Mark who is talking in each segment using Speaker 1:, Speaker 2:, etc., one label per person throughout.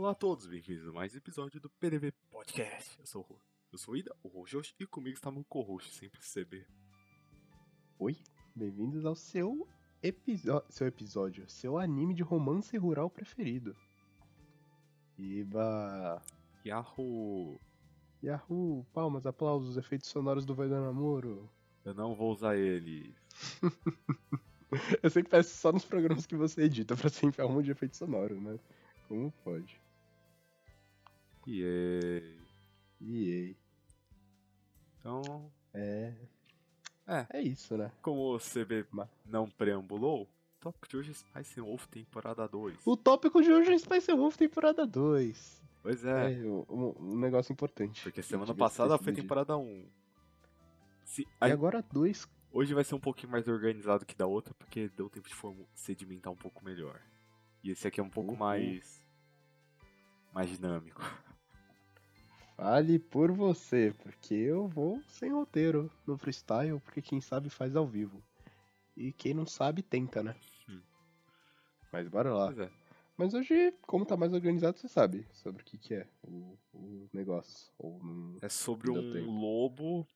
Speaker 1: Olá a todos, bem-vindos a mais um episódio do PDV Podcast. Eu sou o, Ro- eu sou o Ida, o Rojosh, e comigo está meu co-host, sempre CB.
Speaker 2: Oi, bem-vindos ao seu episódio, seu episódio, seu anime de romance rural preferido. Iba,
Speaker 1: Yahoo!
Speaker 2: Yahoo, palmas, aplausos, efeitos sonoros do Vai do Namoro.
Speaker 1: Eu não vou usar ele.
Speaker 2: Eu sempre peço só nos programas que você edita pra você enfiar um monte de efeito sonoro, né? Como pode?
Speaker 1: E
Speaker 2: E
Speaker 1: então,
Speaker 2: é.
Speaker 1: É.
Speaker 2: É isso, né?
Speaker 1: como o CB
Speaker 2: Ma-
Speaker 1: não preambulou, o tópico de hoje é Spice Wolf temporada 2.
Speaker 2: O tópico de hoje é Spice Wolf temporada 2.
Speaker 1: Pois é,
Speaker 2: É, um, um negócio importante.
Speaker 1: porque
Speaker 2: que
Speaker 1: semana passada foi temporada 1. Se,
Speaker 2: E
Speaker 1: aí-
Speaker 2: agora dois.
Speaker 1: hoje vai ser um pouquinho mais organizado que da outra, porque deu tempo de sedimentar um pouco melhor. E esse aqui é um pouco
Speaker 2: Uhum.
Speaker 1: mais. Mais dinâmico.
Speaker 2: Fale por você, porque eu vou sem roteiro no freestyle, porque quem sabe faz ao vivo. E quem não sabe tenta, né?
Speaker 1: Hum.
Speaker 2: Mas bora lá.
Speaker 1: É.
Speaker 2: Mas hoje, como tá mais organizado, você sabe sobre o que, que é o, o negócio. Ou não.
Speaker 1: É sobre um
Speaker 2: tempo.
Speaker 1: lobo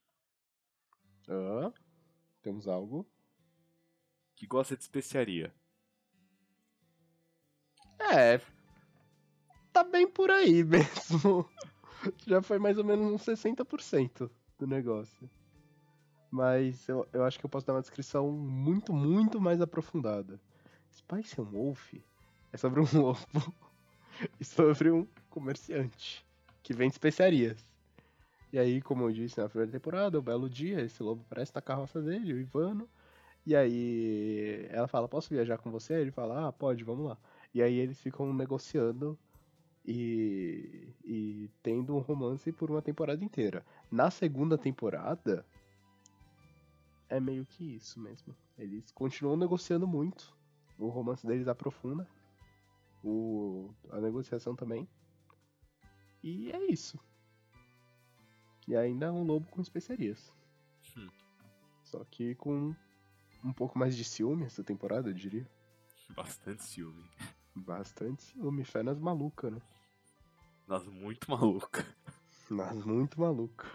Speaker 2: Ah, temos algo.
Speaker 1: que gosta de especiaria.
Speaker 2: É. Tá bem por aí mesmo. Já foi mais ou menos uns 60% do negócio. Mas eu, eu acho que eu posso dar uma descrição muito, muito mais aprofundada. Spice and Wolf é sobre um lobo e sobre um comerciante que vende especiarias. E aí, como eu disse na primeira temporada, um belo dia, esse lobo aparece na carroça dele, o Ivano. E aí ela fala, posso viajar com você? Ele fala, ah, pode, vamos lá. E aí eles ficam negociando e, e tendo um romance por uma temporada inteira. Na segunda temporada, é meio que isso mesmo. Eles continuam negociando muito. O romance deles aprofunda. O, a negociação também. E é isso. E ainda é um lobo com especiarias.
Speaker 1: Hum.
Speaker 2: Só que com um pouco mais de ciúme essa temporada, eu diria.
Speaker 1: Bastante ciúme.
Speaker 2: Bastante ciúme, fé nas malucas, né?
Speaker 1: Nas muito maluca.
Speaker 2: Nas muito maluca.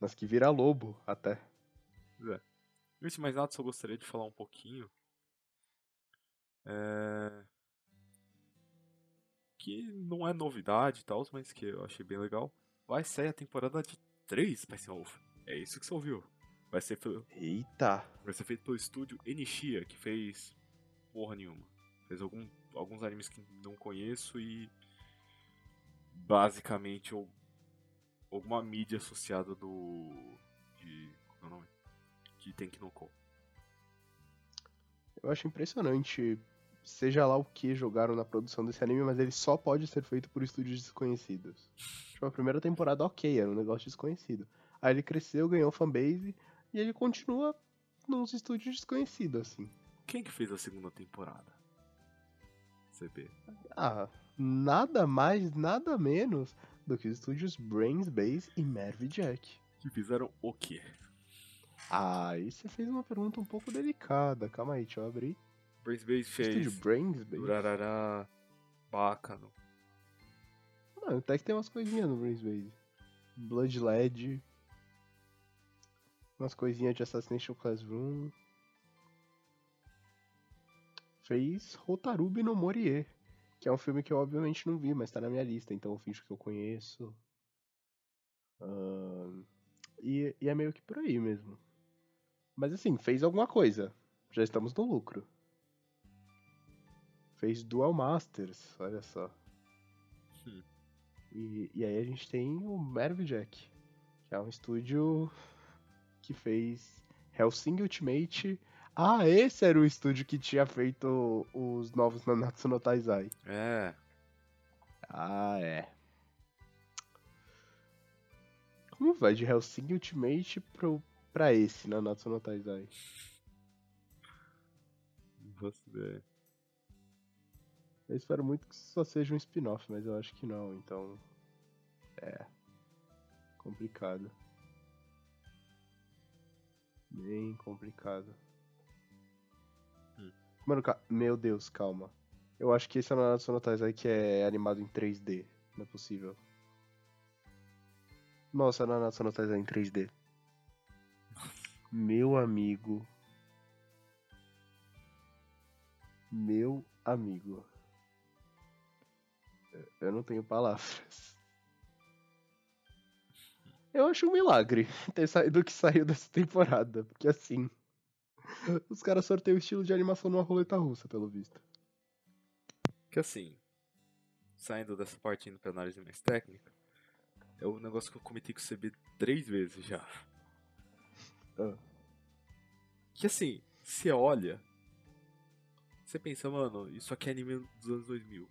Speaker 2: Nas que vira lobo, até.
Speaker 1: Antes de mais nada, só gostaria de falar um pouquinho. É... Que não é novidade e tal, mas que eu achei bem legal. Vai sair a temporada de 3 Spice Wolf. É isso que você ouviu. Vai ser, pelo-
Speaker 2: Eita!
Speaker 1: vai ser feito pelo estúdio Enishia, que fez porra nenhuma. Fez algum, alguns animes que não conheço e basicamente al- alguma mídia associada do. de. qual é o nome? De Tenki no Ko.
Speaker 2: Eu acho impressionante, seja lá o que jogaram na produção desse anime, mas ele só pode ser feito por estúdios desconhecidos. Tipo, a primeira temporada, ok, era um negócio desconhecido. Aí ele cresceu, ganhou fanbase, e ele continua nos estúdios desconhecidos, assim.
Speaker 1: Quem que fez a segunda temporada? CB.
Speaker 2: Ah, nada mais, nada menos do que os estúdios Brains Base e Merv Jack.
Speaker 1: Que fizeram o quê?
Speaker 2: Ah, aí você fez uma pergunta um pouco delicada. Calma aí, deixa eu abrir.
Speaker 1: Brains Base
Speaker 2: Estúdio
Speaker 1: fez.
Speaker 2: Brains Base?
Speaker 1: Durarará. Bacano.
Speaker 2: Não, até que tem umas coisinhas no Brains Base. Blood LED. Umas coisinhas de Assassination Classroom. Fez Rotarubi no Morie. Que é um filme que eu obviamente não vi, mas tá na minha lista, então eu finjo que eu conheço. Ahn, e, e é meio que por aí mesmo. Mas assim, fez alguma coisa. Já estamos no lucro. Fez Dual Masters, olha só.
Speaker 1: Hum.
Speaker 2: E, e aí a gente tem o Merv Jack, que é um estúdio que fez Hellsing Ultimate. Ah, esse era o estúdio que tinha feito os novos Nanatsu no Taizai.
Speaker 1: É.
Speaker 2: Ah, é. Como vai de Hellsing Ultimate pro, pra esse Nanatsu no Taizai?
Speaker 1: Você.
Speaker 2: Eu espero muito que só seja um spin-off, mas eu acho que não, então. É. Complicado. Bem complicado. Mano, meu Deus, calma. Eu acho que esse é o Nanatsu no Taizai que é animado em 3D. Não é possível. Nossa, Nanatsu no Taizai em 3D. Meu amigo. Meu amigo. Eu não tenho palavras. Eu acho um milagre ter saído o que saiu dessa temporada. Porque assim. Os caras sorteiam o estilo de animação numa roleta russa, pelo visto.
Speaker 1: Que assim, saindo dessa parte indo pra análise mais técnica, é o negócio que eu comentei com o CB três vezes já.
Speaker 2: Ah.
Speaker 1: Que assim, você olha, você pensa, mano, isso aqui é anime dos anos 2000.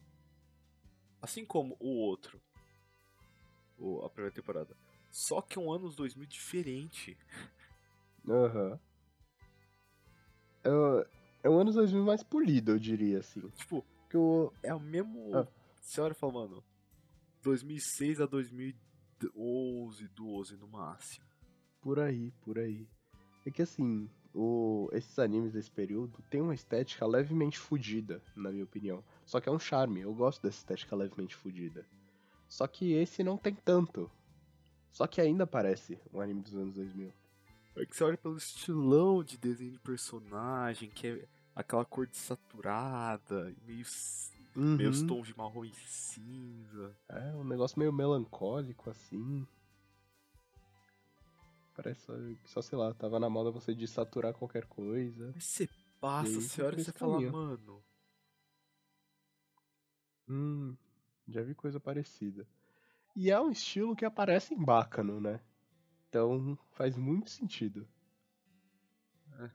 Speaker 1: Assim como o outro, o, a primeira temporada. Só que é um anos 2000 diferente.
Speaker 2: Aham. O- é um anos 2000 mais polido, eu diria, assim.
Speaker 1: Tipo,
Speaker 2: Que o...
Speaker 1: é o mesmo.
Speaker 2: Ah.
Speaker 1: Você olha e fala, mano, 2006 a 2011, 12 no máximo.
Speaker 2: Por aí, por aí. É que assim, o... esses animes desse período tem uma estética levemente fudida, na minha opinião. Só que é um charme, eu gosto dessa estética levemente fudida. Só que esse não tem tanto. Só que ainda parece um anime dos anos 2000.
Speaker 1: É que você olha pelo estilão de desenho de personagem, que é aquela cor desaturada, meio,
Speaker 2: Uhum.
Speaker 1: tons de marrom e cinza.
Speaker 2: É, um negócio meio melancólico, assim. Parece só, que só, sei lá, tava na moda você desaturar qualquer coisa.
Speaker 1: Mas você passa,
Speaker 2: aí
Speaker 1: você olha e você
Speaker 2: esse
Speaker 1: fala,
Speaker 2: caminho.
Speaker 1: mano.
Speaker 2: Hum, já vi coisa parecida. E é um estilo que aparece em Bacano, né? Então faz muito sentido.
Speaker 1: É.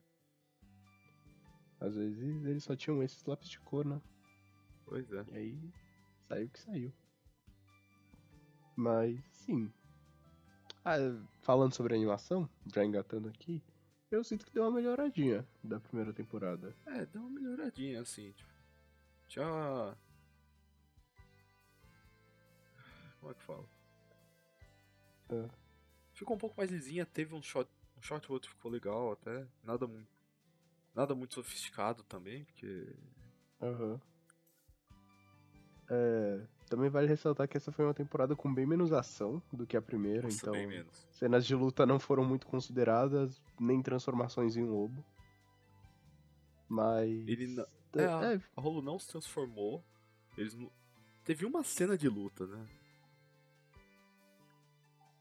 Speaker 2: Às vezes eles só tinham esses lápis de cor, né?
Speaker 1: Pois é.
Speaker 2: E aí saiu o que saiu. Mas sim. Ah, falando sobre animação, já engatando aqui, eu sinto que deu uma melhoradinha da primeira temporada.
Speaker 1: É, deu uma melhoradinha, assim, tipo. Já. Como é que fala?
Speaker 2: É.
Speaker 1: Ficou um pouco mais lisinha, teve um shot. Um shot ou outro ficou legal até. Nada muito. Nada muito sofisticado também, porque.
Speaker 2: Aham. É, também vale ressaltar que essa foi uma temporada com bem menos ação do que a primeira,
Speaker 1: Nossa,
Speaker 2: então
Speaker 1: bem menos.
Speaker 2: cenas de luta não foram muito consideradas, nem transformações em lobo. Mas.
Speaker 1: Ele não-
Speaker 2: É,
Speaker 1: É, a,
Speaker 2: é,
Speaker 1: a Rolo não se transformou. Eles não. Teve uma cena de luta, né?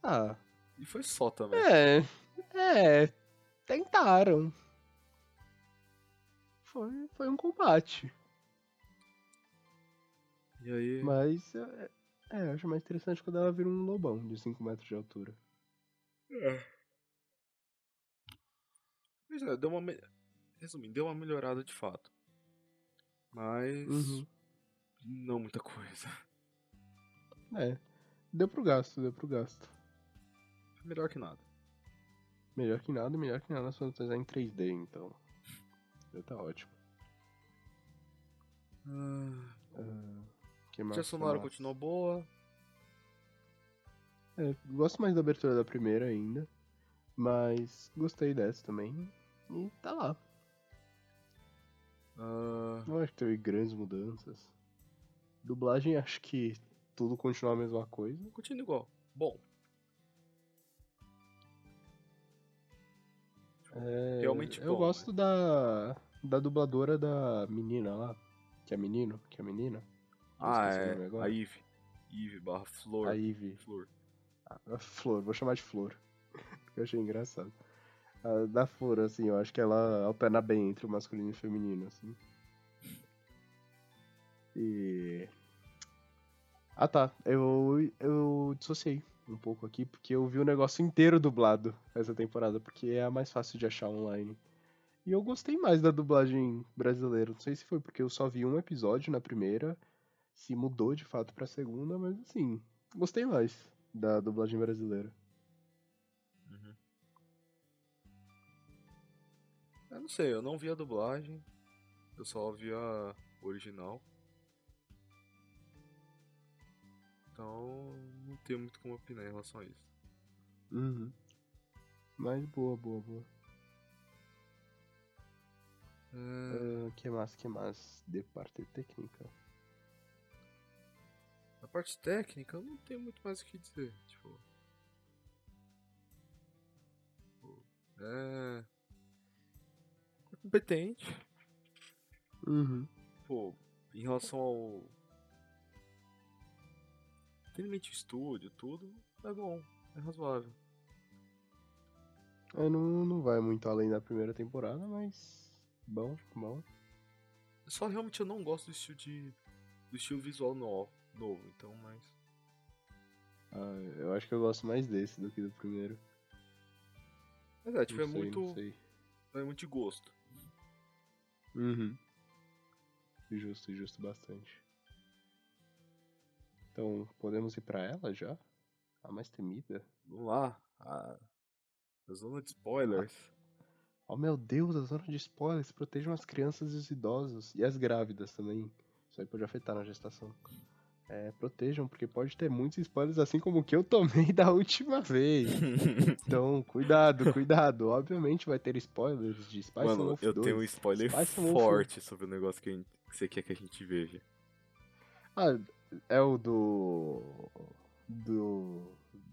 Speaker 2: ah,
Speaker 1: E foi só também.
Speaker 2: é. É. Tentaram. Foi, foi um combate.
Speaker 1: E aí.
Speaker 2: Mas. É, é, eu acho mais interessante quando ela vira um lobão de 5 metros de altura.
Speaker 1: É. Mas é, deu uma. me- Resumindo, deu uma melhorada de fato. Mas.
Speaker 2: Uhum.
Speaker 1: Não muita coisa.
Speaker 2: É. Deu pro gasto, deu pro gasto.
Speaker 1: Melhor que nada.
Speaker 2: Melhor que nada, melhor que nada se você em 3D, então. Já tá ótimo.
Speaker 1: Ah,
Speaker 2: Ah, que
Speaker 1: a
Speaker 2: mais,
Speaker 1: sonora
Speaker 2: mais?
Speaker 1: continuou boa.
Speaker 2: É, gosto mais da abertura da primeira ainda. Mas gostei dessa também. E tá lá.
Speaker 1: Ah,
Speaker 2: Não acho que teve grandes mudanças. Dublagem, acho que tudo continua a mesma coisa.
Speaker 1: continua igual. Bom, Realmente
Speaker 2: Eu
Speaker 1: bom,
Speaker 2: gosto da, da dubladora da menina lá. Que é menino? Que é menina? Eu
Speaker 1: ah, é. A Eve. Eve barra Flor.
Speaker 2: A Ivy.
Speaker 1: Flor.
Speaker 2: A Flor, vou chamar de Flor. que eu achei engraçado. A da Flor, assim, eu acho que ela alterna bem entre o masculino e o feminino, assim. E. Ah tá, eu, eu dissociei um pouco aqui, porque eu vi o negócio inteiro dublado essa temporada, porque é a mais fácil de achar online. E eu gostei mais da dublagem brasileira. Não sei se foi porque eu só vi um episódio na primeira, se mudou de fato pra segunda, mas assim, gostei mais da dublagem brasileira.
Speaker 1: Uhum. Eu não sei, eu não vi a dublagem. Eu só vi a original. Então, tenho muito como opinar em relação a isso.
Speaker 2: Uhum. Mas boa, boa, boa.
Speaker 1: É,
Speaker 2: Uh, que mais, que mais? De parte técnica.
Speaker 1: Na parte técnica, eu não tenho muito mais o que dizer. Tipo. É. é competente.
Speaker 2: Uhum.
Speaker 1: Pô, em relação ao. Tenimento estúdio, tudo, é bom, é razoável.
Speaker 2: É, não, não vai muito além da primeira temporada, mas. Bom, bom.
Speaker 1: Só realmente eu não gosto do estilo de. do estilo visual novo, novo então, mas.
Speaker 2: Ah, eu acho que eu gosto mais desse do que do primeiro.
Speaker 1: Mas é, tipo,
Speaker 2: Não
Speaker 1: é
Speaker 2: sei,
Speaker 1: muito. É muito de gosto.
Speaker 2: Uhum. Justo, justo bastante. Então, podemos ir pra ela já? A mais temida?
Speaker 1: Vamos lá. A, a zona de spoilers.
Speaker 2: Oh meu Deus, a zona de spoilers protejam as crianças e os idosos. E as grávidas também. Isso aí pode afetar na gestação. É, protejam, porque pode ter muitos spoilers, assim como o que eu tomei da última vez. Então, cuidado, cuidado. Obviamente vai ter spoilers de Spice
Speaker 1: Mano,
Speaker 2: Wolf
Speaker 1: eu
Speaker 2: 2.
Speaker 1: tenho um spoiler
Speaker 2: Spice Wolf.
Speaker 1: forte sobre o negócio que, gente- que você quer que a gente veja.
Speaker 2: Ah, é o do. Do.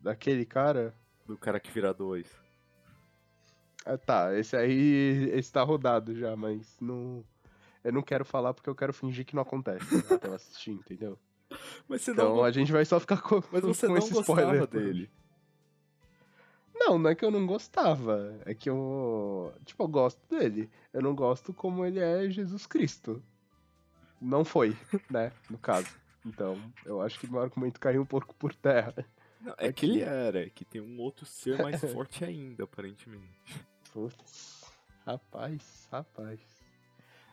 Speaker 2: Daquele cara.
Speaker 1: Do cara que vira dois.
Speaker 2: Ah, tá, esse aí. Esse tá rodado já, mas não. Eu não quero falar porque eu quero fingir que não acontece até eu assistir, entendeu?
Speaker 1: Mas você
Speaker 2: Então
Speaker 1: não,
Speaker 2: a gente vai só ficar com,
Speaker 1: mas você
Speaker 2: com
Speaker 1: não
Speaker 2: esse
Speaker 1: gostava
Speaker 2: spoiler.
Speaker 1: dele.
Speaker 2: Não, não é que eu não gostava. É que eu. Tipo, eu gosto dele. Eu não gosto como ele é Jesus Cristo. Não foi, né? No caso. Então, eu acho que meu argumento caiu um pouco por terra.
Speaker 1: Não, é que ele era, é que tem um outro ser mais forte ainda, aparentemente.
Speaker 2: Putz, rapaz, rapaz.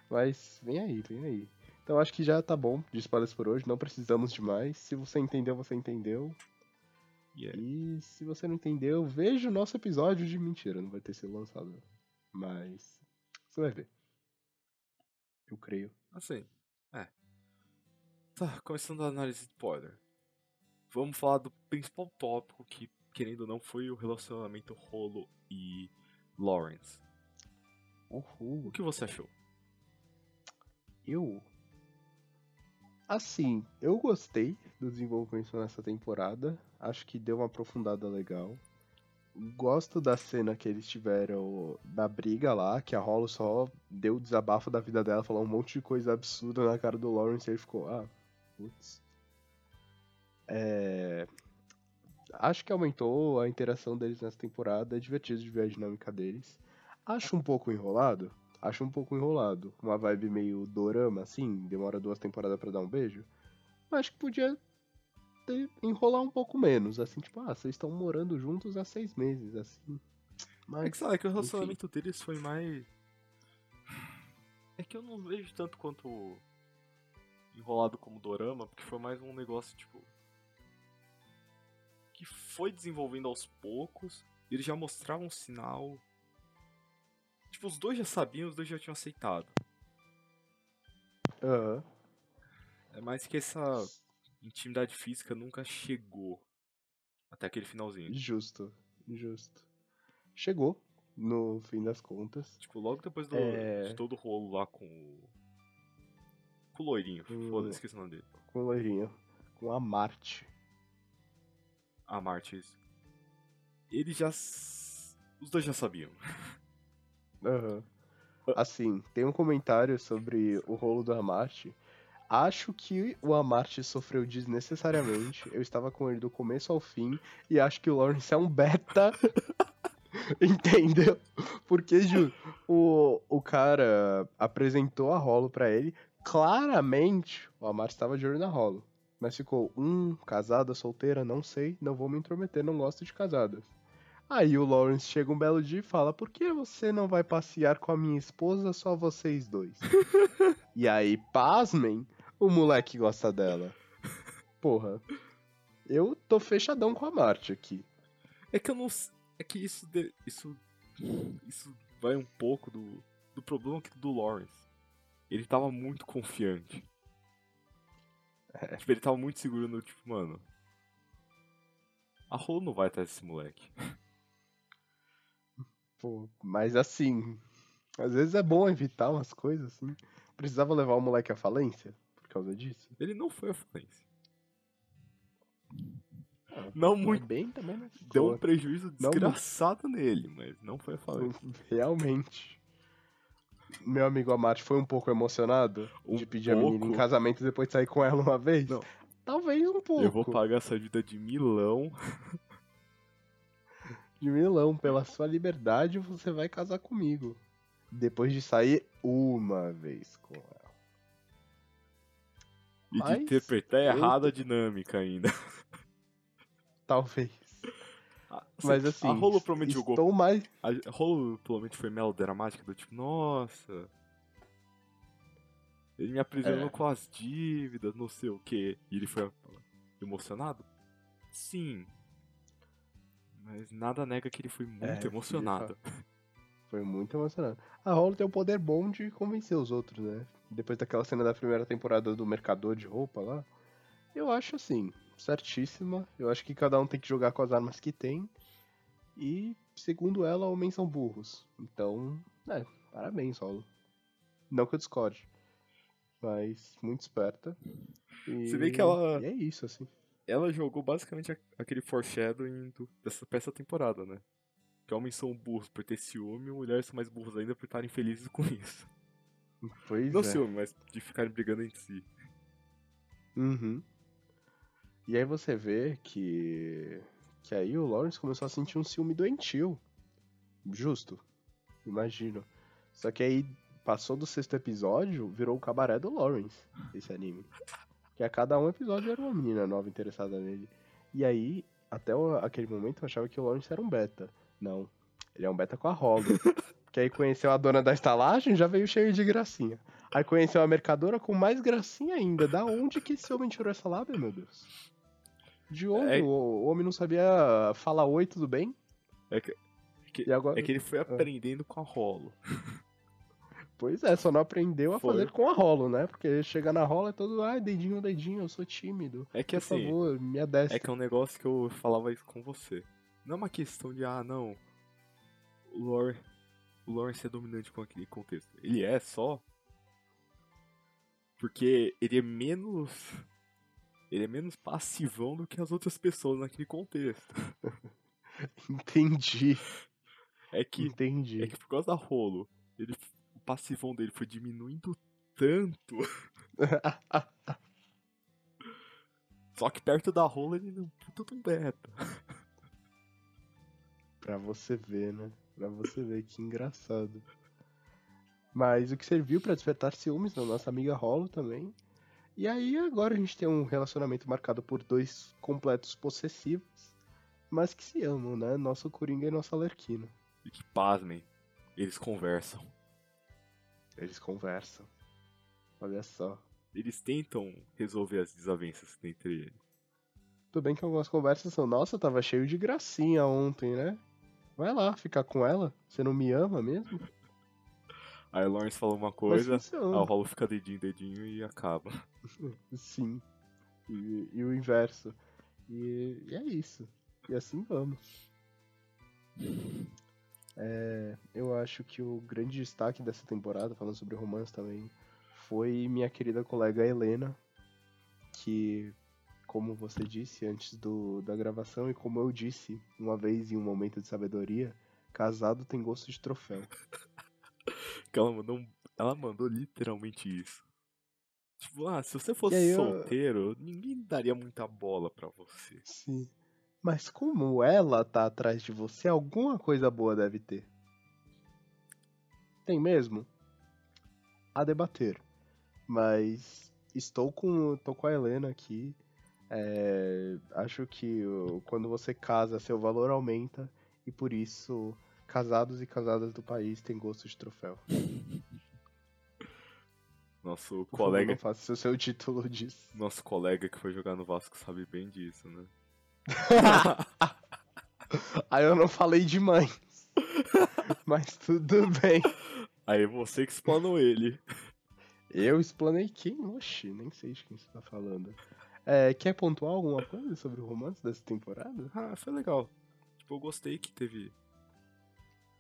Speaker 2: Mas vem aí, vem aí. Então acho que já tá bom de spoilers por hoje, não precisamos de mais. Se você entendeu, você entendeu.
Speaker 1: Yeah.
Speaker 2: E se você não entendeu, veja o nosso episódio de mentira, não vai ter sido lançado. Mas você vai ver. Eu creio.
Speaker 1: Assim, é. Tá, começando a análise de spoiler. Vamos falar do principal tópico que, querendo ou não, foi o relacionamento Rolo e Lawrence. O
Speaker 2: Uhul.
Speaker 1: que você achou?
Speaker 2: Eu. Assim, eu gostei do desenvolvimento nessa temporada. Acho que deu uma aprofundada legal. Gosto da cena que eles tiveram da briga lá, que a Hollow só deu o desabafo da vida dela, falou um monte de coisa absurda na cara do Lawrence e ele ficou, ah, putz. É... Acho que aumentou a interação deles nessa temporada, é divertido de ver a dinâmica deles. Acho um pouco enrolado, acho um pouco enrolado. Uma vibe meio dorama, assim, demora duas temporadas pra dar um beijo. Mas acho que podia ter- enrolar um pouco menos, assim, tipo, ah, vocês estão morando juntos há seis meses, assim. Mas,
Speaker 1: É que, sabe, é que o
Speaker 2: enfim.
Speaker 1: relacionamento deles foi mais. É que eu não vejo tanto quanto enrolado como dorama, porque foi mais um negócio, tipo. Que foi desenvolvendo aos poucos, e eles já mostravam um sinal. Tipo, os dois já sabiam, os dois já tinham aceitado.
Speaker 2: Aham.
Speaker 1: É mais que essa intimidade física nunca chegou até aquele finalzinho.
Speaker 2: Justo, justo. Chegou, no fim das contas.
Speaker 1: Tipo, logo depois do,
Speaker 2: É.
Speaker 1: de todo o rolo lá com o. Com o loirinho.
Speaker 2: Hum.
Speaker 1: Foda-se, esqueci o nome dele.
Speaker 2: Com o loirinho. Com a Marte.
Speaker 1: A Martis. Eles já. Os dois já sabiam.
Speaker 2: Aham. Assim, tem um comentário sobre o rolo do Amarte. Acho que o Amarte sofreu desnecessariamente. Eu estava com ele do começo ao fim. E acho que o Lawrence é um beta. Entendeu? Porque, Ju, o, o cara apresentou a rolo pra ele. Claramente, o Amarte estava de olho na rolo. Mas ficou, hum, casada, solteira, não sei, não vou me intrometer, não gosto de casadas. Aí o Lawrence chega um belo dia e fala: Por que você não vai passear com a minha esposa, só vocês dois? e aí, pasmem, o moleque gosta dela. Porra. Eu tô fechadão com a Marte aqui.
Speaker 1: É que eu não. É que isso. de- Isso. Isso vai um pouco do. Do problema do Lawrence. Ele tava muito confiante. Tipo, ele tava muito seguro no tipo, mano. A Rolo não vai atrás desse moleque.
Speaker 2: Pô, mas assim. Às vezes é bom evitar umas coisas assim. Precisava levar o moleque à falência por causa disso?
Speaker 1: Ele não foi à falência. Não muito.
Speaker 2: Bem também, né?
Speaker 1: Deu um prejuízo
Speaker 2: Não
Speaker 1: desgraçado nele, mas não foi à falência.
Speaker 2: Realmente. Meu amigo Amate foi um pouco emocionado
Speaker 1: Um
Speaker 2: de pedir a menina em
Speaker 1: pouco.
Speaker 2: casamento e depois sair com ela uma vez?
Speaker 1: Não.
Speaker 2: Talvez um pouco.
Speaker 1: Eu vou pagar essa dívida de milão.
Speaker 2: De Milão, pela sua liberdade, você vai casar comigo. Depois de sair uma vez com ela.
Speaker 1: E
Speaker 2: Mas
Speaker 1: de interpretar errado a dinâmica ainda.
Speaker 2: Talvez.
Speaker 1: Ah,
Speaker 2: Mas assim,
Speaker 1: A Rolo provavelmente jogou.
Speaker 2: estou mais.
Speaker 1: A Rolo provavelmente foi melodramática do tipo, nossa. Ele me aprisionou
Speaker 2: É.
Speaker 1: com as dívidas, não sei o que. E ele foi emocionado? Sim. Mas nada nega que ele foi muito
Speaker 2: É,
Speaker 1: emocionado.
Speaker 2: Foi muito emocionante. A Rolo tem o poder bom de convencer os outros, né? Depois daquela cena da primeira temporada do Mercador de Roupa lá. Eu acho assim, certíssima. Eu acho que cada um tem que jogar com as armas que tem. E, segundo ela, homens são burros. Então, é, parabéns, Rolo. Não que eu discorde. Mas muito esperta. E...
Speaker 1: Você vê que ela-
Speaker 2: E é isso, assim.
Speaker 1: Ela jogou basicamente aquele foreshadowing do, dessa, essa temporada, né? Que homens são burros por ter ciúme, e mulheres são mais burros ainda por estarem felizes com isso.
Speaker 2: Pois
Speaker 1: Não
Speaker 2: é.
Speaker 1: ciúme, mas de ficarem brigando entre si.
Speaker 2: Uhum. E aí você vê que. Que aí o Lawrence começou a sentir um ciúme doentio. Justo. Imagino. Só que aí passou do sexto episódio, virou o cabaré do Lawrence, esse anime. Que a cada um episódio era uma menina nova interessada nele. E aí, até o- aquele momento eu achava que o Lawrence era um beta. Não. Ele é um beta com a Holly. que aí conheceu a dona da estalagem já veio cheio de gracinha. Aí conheceu a mercadora com mais gracinha ainda. Da onde que esse homem tirou essa lábia, meu Deus? De onde?
Speaker 1: É-
Speaker 2: O, homem não sabia falar oi, tudo bem?
Speaker 1: É que,
Speaker 2: E agora...
Speaker 1: é que ele foi aprendendo com a Rolo.
Speaker 2: Pois é, só não aprendeu a
Speaker 1: Foi.
Speaker 2: fazer com a rolo, né? Porque chega na rola é todo, ai, dedinho, dedinho, eu sou tímido.
Speaker 1: É que
Speaker 2: Por
Speaker 1: assim,
Speaker 2: favor, me adestre.
Speaker 1: é que é um negócio que eu falava isso com você. Não é uma questão de, ah, não. O Lawrence, o Lawrence é dominante com aquele contexto. Ele é só. Porque ele é menos. Ele é menos passivão do que as outras pessoas naquele contexto.
Speaker 2: Entendi,
Speaker 1: É que,
Speaker 2: entendi.
Speaker 1: é que por causa da rolo, ele, o passivão dele foi diminuindo tanto. Só que perto da rola ele não puta de um beta.
Speaker 2: Pra você ver, né? Pra você ver que engraçado. Mas o que serviu pra despertar ciúmes na nossa amiga Rolo também. E aí agora a gente tem um relacionamento marcado por dois completos possessivos, mas que se amam, né? Nosso Coringa e nosso Alerquino.
Speaker 1: E que pasmem, eles conversam.
Speaker 2: Eles conversam. Olha só.
Speaker 1: Eles tentam resolver as desavenças que tem entre eles.
Speaker 2: Tudo bem que algumas conversas são, nossa, tava cheio de gracinha ontem, né? Vai lá ficar com ela. Você não me ama mesmo?
Speaker 1: Aí o Lawrence fala uma coisa, aí o Rolo fica dedinho, dedinho e acaba.
Speaker 2: Sim. E, e o inverso. E, e é isso. E assim vamos. É, eu acho que o grande destaque dessa temporada, falando sobre romance também, foi minha querida colega Helena, que, como você disse antes do, da gravação, e como eu disse uma vez em um momento de sabedoria, casado tem gosto de troféu.
Speaker 1: Que ela mandou, ela mandou literalmente isso. Tipo, ah, se você fosse
Speaker 2: aí eu-
Speaker 1: solteiro, ninguém daria muita bola pra você.
Speaker 2: Sim. Mas como ela tá atrás de você, alguma coisa boa deve ter. Tem mesmo? A debater. Mas estou com, tô com a Helena aqui. É, acho que quando você casa, seu valor aumenta. E por isso, casados e casadas do país têm gosto de troféu.
Speaker 1: Nosso
Speaker 2: Por favor,
Speaker 1: colega,
Speaker 2: não faça o seu título disso.
Speaker 1: nosso colega que foi jogar no Vasco sabe bem disso, né?
Speaker 2: Aí eu não falei de mãe. Mas tudo bem.
Speaker 1: Aí você que explanou ele.
Speaker 2: Eu explanei quem? Oxi, nem sei de quem você tá falando. É, quer pontuar alguma coisa sobre o romance dessa temporada?
Speaker 1: Ah, foi legal. Tipo, eu gostei que teve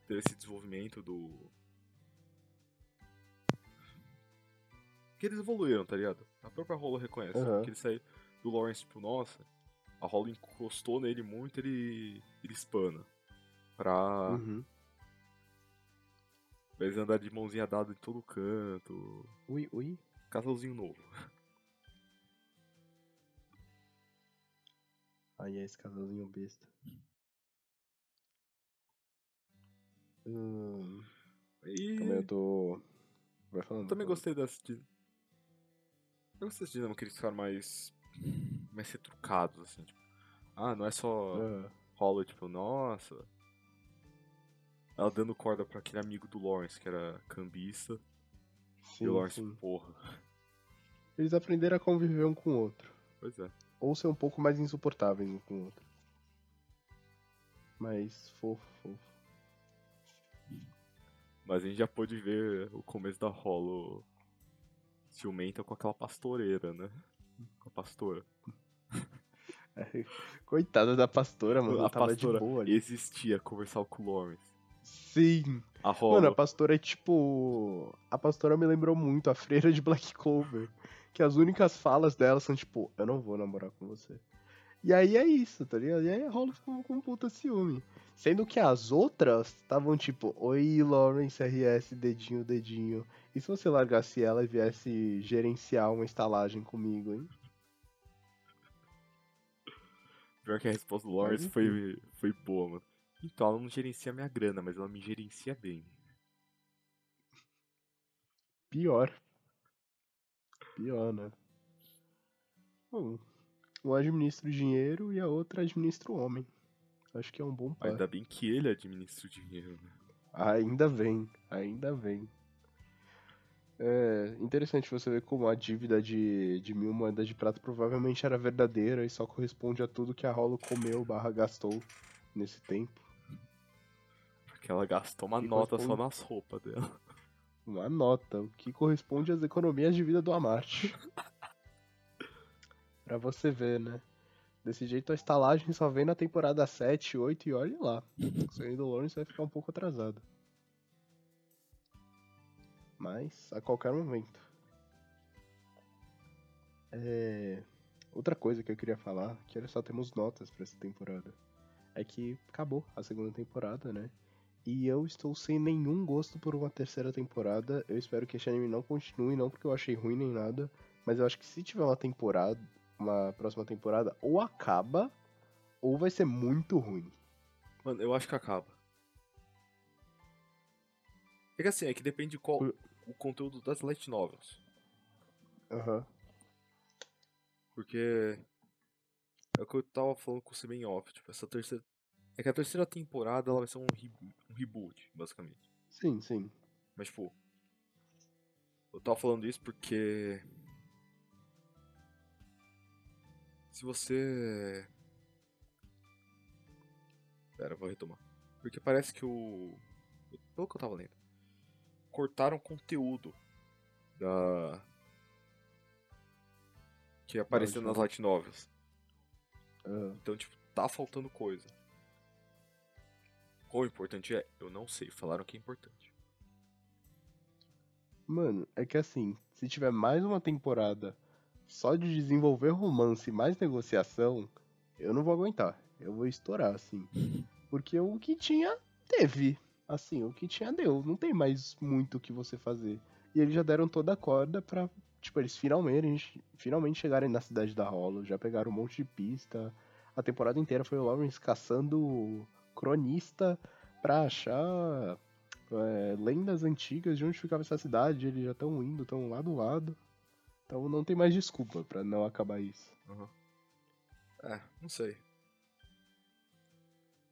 Speaker 1: teve esse desenvolvimento do. Que eles evoluíram, tá ligado? A própria Rolo reconhece.
Speaker 2: Uhum.
Speaker 1: Que ele saiu do Lawrence, tipo, nossa, a Rolo encostou nele muito, ele. ele espana. Pra.
Speaker 2: Uhum.
Speaker 1: Pra eles andar de mãozinha dada em todo canto.
Speaker 2: Ui, ui.
Speaker 1: Casalzinho novo.
Speaker 2: Aí é esse casalzinho besta. Hum,
Speaker 1: E.
Speaker 2: também eu tô. Vai falando.
Speaker 1: Eu também gostei dessa. De... Eu gostei dessa dinâmica que eles ficaram mais. mais retrucados, assim, tipo. Ah, não é só.
Speaker 2: Ah,
Speaker 1: Hollow, tipo, nossa. Ela dando corda pra aquele amigo do Lawrence, que era cambista.
Speaker 2: sim,
Speaker 1: e o Lawrence,
Speaker 2: sim.
Speaker 1: porra.
Speaker 2: Eles aprenderam a conviver um com o outro.
Speaker 1: Pois é.
Speaker 2: Ou ser um pouco mais insuportáveis um com o outro. Mas fofo, fofo.
Speaker 1: Mas a gente já pôde ver o começo da Hollow ciumenta com aquela pastoreira, né? Com a pastora.
Speaker 2: Coitada da pastora, mano.
Speaker 1: a
Speaker 2: tava
Speaker 1: pastora
Speaker 2: de boa ali.
Speaker 1: existia, conversar com o Lawrence.
Speaker 2: Sim.
Speaker 1: A Hollow.
Speaker 2: Mano, a pastora é tipo. A pastora me lembrou muito a freira de Black Clover. Que as únicas falas dela são tipo, eu não vou namorar com você. E aí é isso, tá ligado? E aí rola com, com um puta ciúme. Sendo que as outras estavam tipo, oi Lawrence RS, dedinho, dedinho. E se você largasse ela e viesse gerenciar uma estalagem comigo, hein?
Speaker 1: Pior que a resposta do Lawrence foi, foi boa, mano. Então, ela não gerencia minha grana, mas ela me gerencia bem.
Speaker 2: Pior. Pior, né? Bom, um administra o dinheiro e a outra administra o homem. Acho que é um bom par.
Speaker 1: Ainda bem que ele administra o dinheiro, né?
Speaker 2: Ainda vem, ainda vem. É interessante você ver como a dívida de, de mil moedas de prata provavelmente era verdadeira e só corresponde a tudo que a Rolo comeu barra gastou nesse tempo.
Speaker 1: Porque ela gastou uma
Speaker 2: Que
Speaker 1: nota só
Speaker 2: corresponde-
Speaker 1: nas roupas dela.
Speaker 2: Uma nota, o que corresponde às economias de vida do Amarte. pra você ver, né? Desse jeito a estalagem só vem na temporada 7, 8 e olhe lá. O sonho do Lawrence vai ficar um pouco atrasado. Mas a qualquer momento. É... Outra coisa que eu queria falar, que olha só, temos notas pra essa temporada. É que acabou a segunda temporada, né? E eu estou sem nenhum gosto por uma terceira temporada. Eu espero que esse anime não continue, não porque eu achei ruim nem nada. Mas eu acho que se tiver uma temporada, uma próxima temporada, ou acaba, ou vai ser muito ruim.
Speaker 1: Mano, eu acho que acaba. É que assim, é que depende de qual
Speaker 2: Por-
Speaker 1: o conteúdo das light novels.
Speaker 2: Aham.
Speaker 1: Porque é o que eu tava falando com o Semen Off, tipo, essa terceira. É que a terceira temporada ela vai ser um, re- um reboot, basicamente.
Speaker 2: Sim, sim.
Speaker 1: Mas tipo. Eu tava falando isso porque. Se você. Pera, vou retomar. Porque parece que o. Pelo que eu tava lendo. Cortaram conteúdo da. Que apareceu nas light novels.
Speaker 2: Ah,
Speaker 1: Então, tipo, tá faltando coisa. Qual importante é? Eu não sei. Falaram que é importante.
Speaker 2: Mano, é que assim, se tiver mais uma temporada só de desenvolver romance e mais negociação, eu não vou aguentar. Eu vou estourar, assim. Porque o que tinha, teve. Assim, o que tinha, deu. Não tem mais muito o que você fazer. E eles já deram toda a corda pra, tipo, eles finalmente, finalmente chegarem na cidade da Hollow. Já pegaram um monte de pista. A temporada inteira foi o Lawrence caçando cronista pra achar é, lendas antigas de onde ficava essa cidade, eles já estão indo, estão lá do lado. Então não tem mais desculpa pra não acabar isso.
Speaker 1: É, não sei.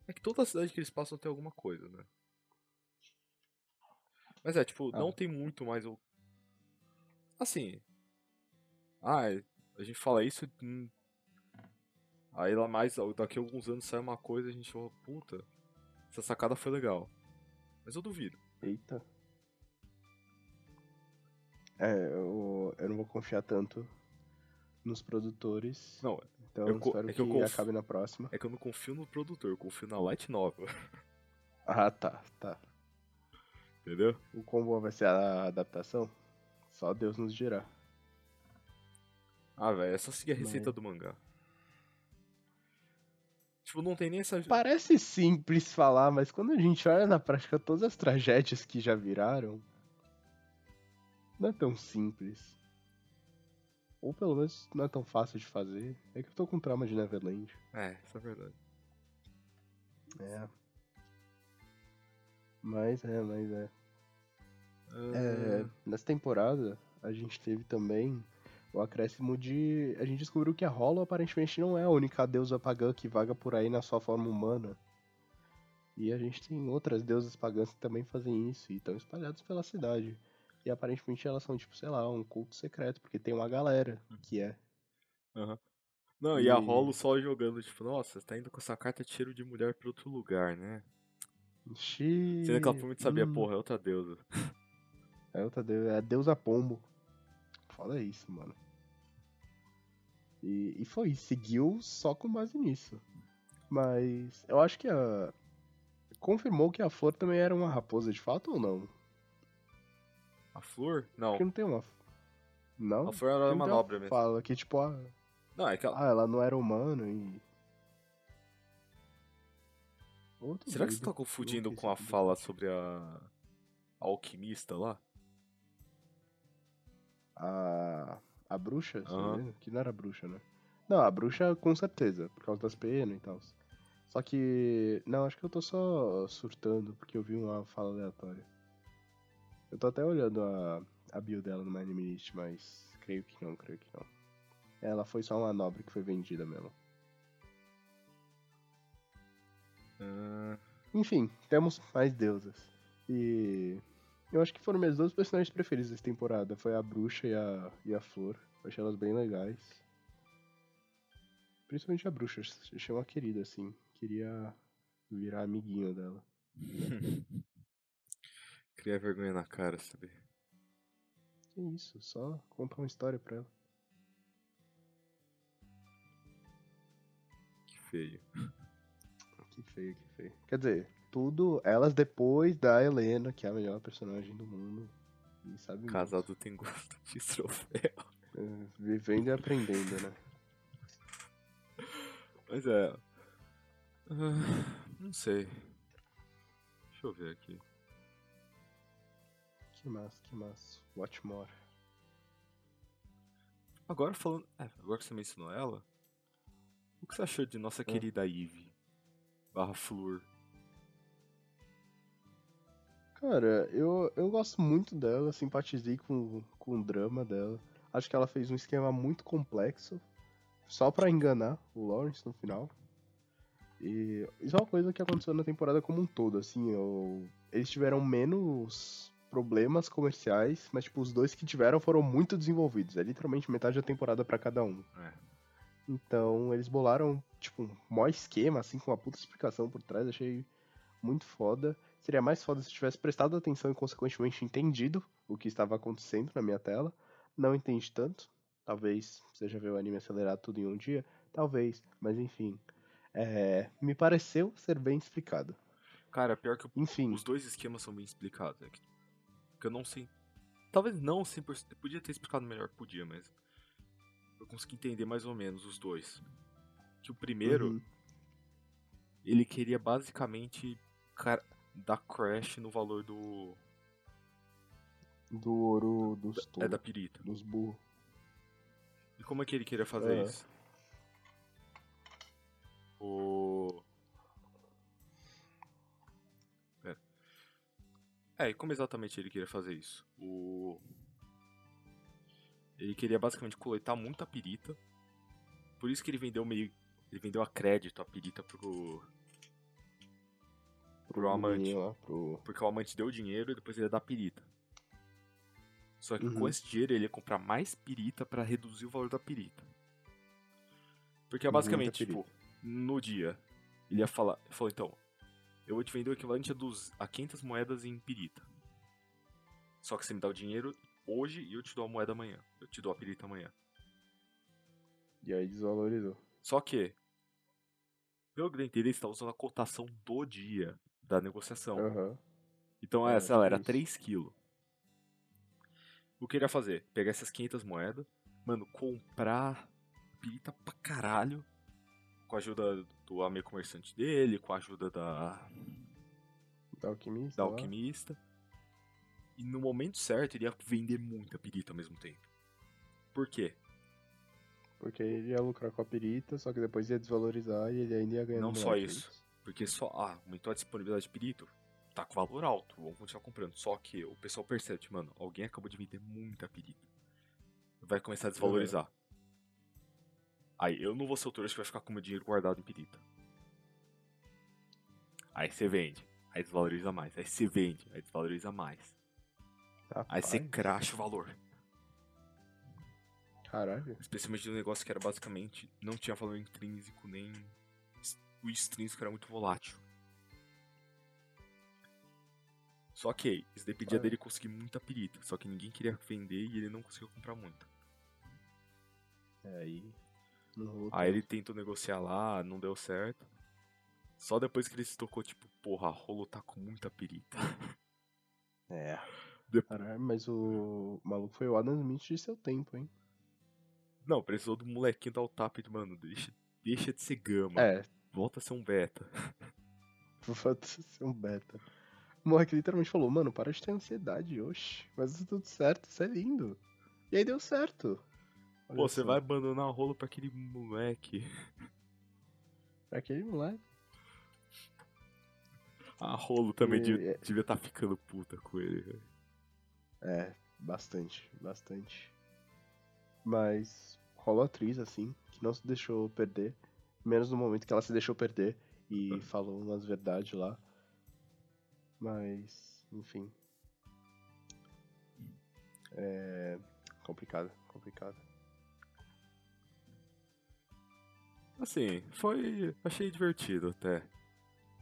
Speaker 1: É que toda cidade que eles passam tem alguma coisa, né? Mas é, tipo,
Speaker 2: Ah.
Speaker 1: não tem muito mais o. Assim. Ah, a gente fala isso. hum, Aí lá mais, daqui a alguns anos sai uma coisa e a gente fala, puta, essa sacada foi legal. Mas eu duvido.
Speaker 2: Eita. É, eu, eu não vou confiar tanto nos produtores.
Speaker 1: Não,
Speaker 2: então
Speaker 1: eu
Speaker 2: espero
Speaker 1: é
Speaker 2: que,
Speaker 1: que conf-
Speaker 2: acabe na próxima.
Speaker 1: é que eu não confio no produtor, eu confio na Light Novel.
Speaker 2: Ah, tá, tá.
Speaker 1: Entendeu?
Speaker 2: O combo vai ser a adaptação? Só Deus nos dirá.
Speaker 1: Ah, velho, é só seguir a receita
Speaker 2: Mas-
Speaker 1: do mangá. Tipo, não tem nem essa.
Speaker 2: Parece simples falar, mas quando a gente olha na prática todas as tragédias que já viraram, não é tão simples. Ou pelo menos não é tão fácil de fazer. É que eu tô com trauma de Neverland.
Speaker 1: É, isso é verdade.
Speaker 2: É. Mas é, mas é.
Speaker 1: Ah,
Speaker 2: É, nessa temporada, a gente teve também o acréscimo de. A gente descobriu que a Hollow aparentemente não é a única deusa pagã que vaga por aí na sua forma humana. E a gente tem outras deusas pagãs que também fazem isso e estão espalhadas pela cidade. E aparentemente elas são, tipo, sei lá, um culto secreto, porque tem uma galera que é.
Speaker 1: Aham. Não, e a
Speaker 2: E-
Speaker 1: Rolo só jogando, tipo, nossa, você tá indo com essa carta cheiro de mulher pra outro lugar, né?
Speaker 2: Xiii,
Speaker 1: Sendo que ela provavelmente sabia,
Speaker 2: hum,
Speaker 1: porra, é outra deusa.
Speaker 2: É outra deusa, é a deusa pombo. Foda isso, mano. E, e foi, seguiu só com base nisso. Mas eu acho que a. Confirmou que a flor também era uma raposa de fato ou não?
Speaker 1: A flor? Não.
Speaker 2: Porque não tem uma. Não?
Speaker 1: A flor era
Speaker 2: não
Speaker 1: uma manobra mesmo.
Speaker 2: Fala que tipo, ah,
Speaker 1: Não, é que ela...
Speaker 2: ah, ela não era humana e. Outro
Speaker 1: Será que você tá confundindo com a fala sobre a... a alquimista lá?
Speaker 2: A. A bruxa? engano, Que não era bruxa, né? Não, a bruxa com certeza, por causa das penas e tal. Só que. Não, acho que eu tô só surtando porque eu vi uma fala aleatória. Eu tô até olhando a, a bio dela no My Anime List, mas creio que não, creio que não. Ela foi só uma nobre que foi vendida mesmo.
Speaker 1: Ah,
Speaker 2: Enfim, temos mais deusas. E. Eu acho que foram minhas duas personagens preferidas dessa temporada. Foi a bruxa e a, e a flor. Eu achei elas bem legais. Principalmente a bruxa, achei uma querida, assim. Queria virar amiguinho dela.
Speaker 1: Cria vergonha na cara, sabe?
Speaker 2: Que isso, só contar uma história pra ela.
Speaker 1: Que feio.
Speaker 2: Que feio, que feio. Quer dizer, tudo elas depois da Helena, que é a melhor personagem do mundo. E sabe muito.
Speaker 1: Casado tem gosto de troféu.
Speaker 2: É, Vivendo e aprendendo, né?
Speaker 1: Mas é. Ah, não sei. Deixa eu ver aqui.
Speaker 2: Que massa, que massa. Watch more.
Speaker 1: Agora falando. É, agora que você mencionou ela. O que você achou de nossa querida Eve? Barra Flor.
Speaker 2: Cara, eu, eu gosto muito dela, simpatizei com, com o drama dela. Acho que ela fez um esquema muito complexo, só pra enganar o Lawrence no final. E isso é uma coisa que aconteceu na temporada como um todo, assim, eu- eles tiveram menos problemas comerciais, mas tipo, os dois que tiveram foram muito desenvolvidos. É literalmente metade da temporada pra cada um.
Speaker 1: É.
Speaker 2: Então, eles bolaram, tipo, um maior esquema, assim, com uma puta explicação por trás. Achei muito foda. Seria mais foda se eu tivesse prestado atenção e, consequentemente, entendido o que estava acontecendo na minha tela. Não entendi tanto. Talvez você já viu o anime acelerado tudo em um dia. Talvez, mas enfim. É, me pareceu ser bem explicado.
Speaker 1: Cara, pior que
Speaker 2: Enfim,
Speaker 1: os dois esquemas são bem explicados. É que, eu não sei. Talvez não 100%. eu Podia ter explicado melhor, podia, mas. Eu consegui entender mais ou menos os dois. Que o primeiro,
Speaker 2: uhum,
Speaker 1: ele queria basicamente dar crash no valor do.
Speaker 2: do ouro dos
Speaker 1: É da pirita.
Speaker 2: dos burros.
Speaker 1: E como é que ele queria fazer
Speaker 2: É.
Speaker 1: isso? O. É, e como exatamente ele queria fazer isso? O. Ele queria basicamente coletar muita pirita. Por isso que ele vendeu meio. Ele vendeu a crédito a pirita pro. Pro amante.
Speaker 2: menino lá, pro...
Speaker 1: Porque o amante deu o dinheiro e depois ele ia dar pirita. Só que com
Speaker 2: Uhum.
Speaker 1: esse dinheiro ele ia comprar mais pirita pra reduzir o valor da pirita. Porque é basicamente, tipo, no dia, ele ia falar, ele falou, então, eu vou te vender o equivalente a, dos, a 500 moedas em pirita. Só que você me dá o dinheiro hoje e eu te dou a moeda amanhã. Eu te dou a pirita amanhã.
Speaker 2: E aí desvalorizou.
Speaker 1: Só que, pelo que eu entendi, eles estavam usando a cotação do dia da negociação.
Speaker 2: Aham.
Speaker 1: Então,
Speaker 2: É,
Speaker 1: essa ela era
Speaker 2: isso.
Speaker 1: 3 kg. O que ele ia fazer? Pegar essas 500 moedas, mano, comprar pirita pra caralho. Com a ajuda do amigo comerciante dele, com a ajuda da,
Speaker 2: Da alquimista.
Speaker 1: da
Speaker 2: lá.
Speaker 1: alquimista. E no momento certo ele ia vender muita pirita ao mesmo tempo. Por quê?
Speaker 2: Porque ele ia lucrar com a perita, só que depois ia desvalorizar e ele ainda ia ganhar
Speaker 1: Não só isso. Porque só. Ah, aumentou a disponibilidade de pirito. Tá com valor alto, vamos continuar comprando. Só que o pessoal percebe, tipo, mano, alguém acabou de vender muita pirita. Vai começar a desvalorizar. Aí eu não vou ser o trouxa que vai ficar com meu dinheiro guardado em pirita. Aí você vende, aí desvaloriza mais. Aí você vende, aí desvaloriza mais. Aí você
Speaker 2: Rapaz,
Speaker 1: cracha o valor.
Speaker 2: Caralho.
Speaker 1: Especialmente no negócio que era basicamente. Não tinha valor intrínseco, nem. O extrínseco era muito volátil. Só que isso dependia dele conseguir muita pirita. Só que ninguém queria vender e ele não conseguiu comprar muita.
Speaker 2: É aí.
Speaker 1: Aí ele tentou negociar lá, não deu certo. Só depois que ele se tocou, tipo, porra, a rolo tá com muita pirita.
Speaker 2: É.
Speaker 1: Depois-
Speaker 2: Caralho, mas o maluco foi o Adam Smith de seu tempo, hein?
Speaker 1: Não, precisou do molequinho dar o tap e, mano, deixa, deixa de ser gama.
Speaker 2: É,
Speaker 1: Volta a ser um beta.
Speaker 2: Pode ser um beta. O moleque literalmente falou, mano, para de ter ansiedade, oxe. Mas tá tudo certo, isso é lindo. E aí deu certo. Olha
Speaker 1: Pô, você vai abandonar a rolo pra aquele moleque.
Speaker 2: Pra aquele moleque.
Speaker 1: A rolo também
Speaker 2: E-
Speaker 1: devia
Speaker 2: é-
Speaker 1: estar ficando puta com ele, velho.
Speaker 2: É, bastante, bastante. Mas rolou atriz, assim, que não se deixou perder. Menos no momento que ela se deixou perder e falou umas verdades lá. Mas, enfim. É. complicado, complicado.
Speaker 1: Assim, foi. Achei divertido até.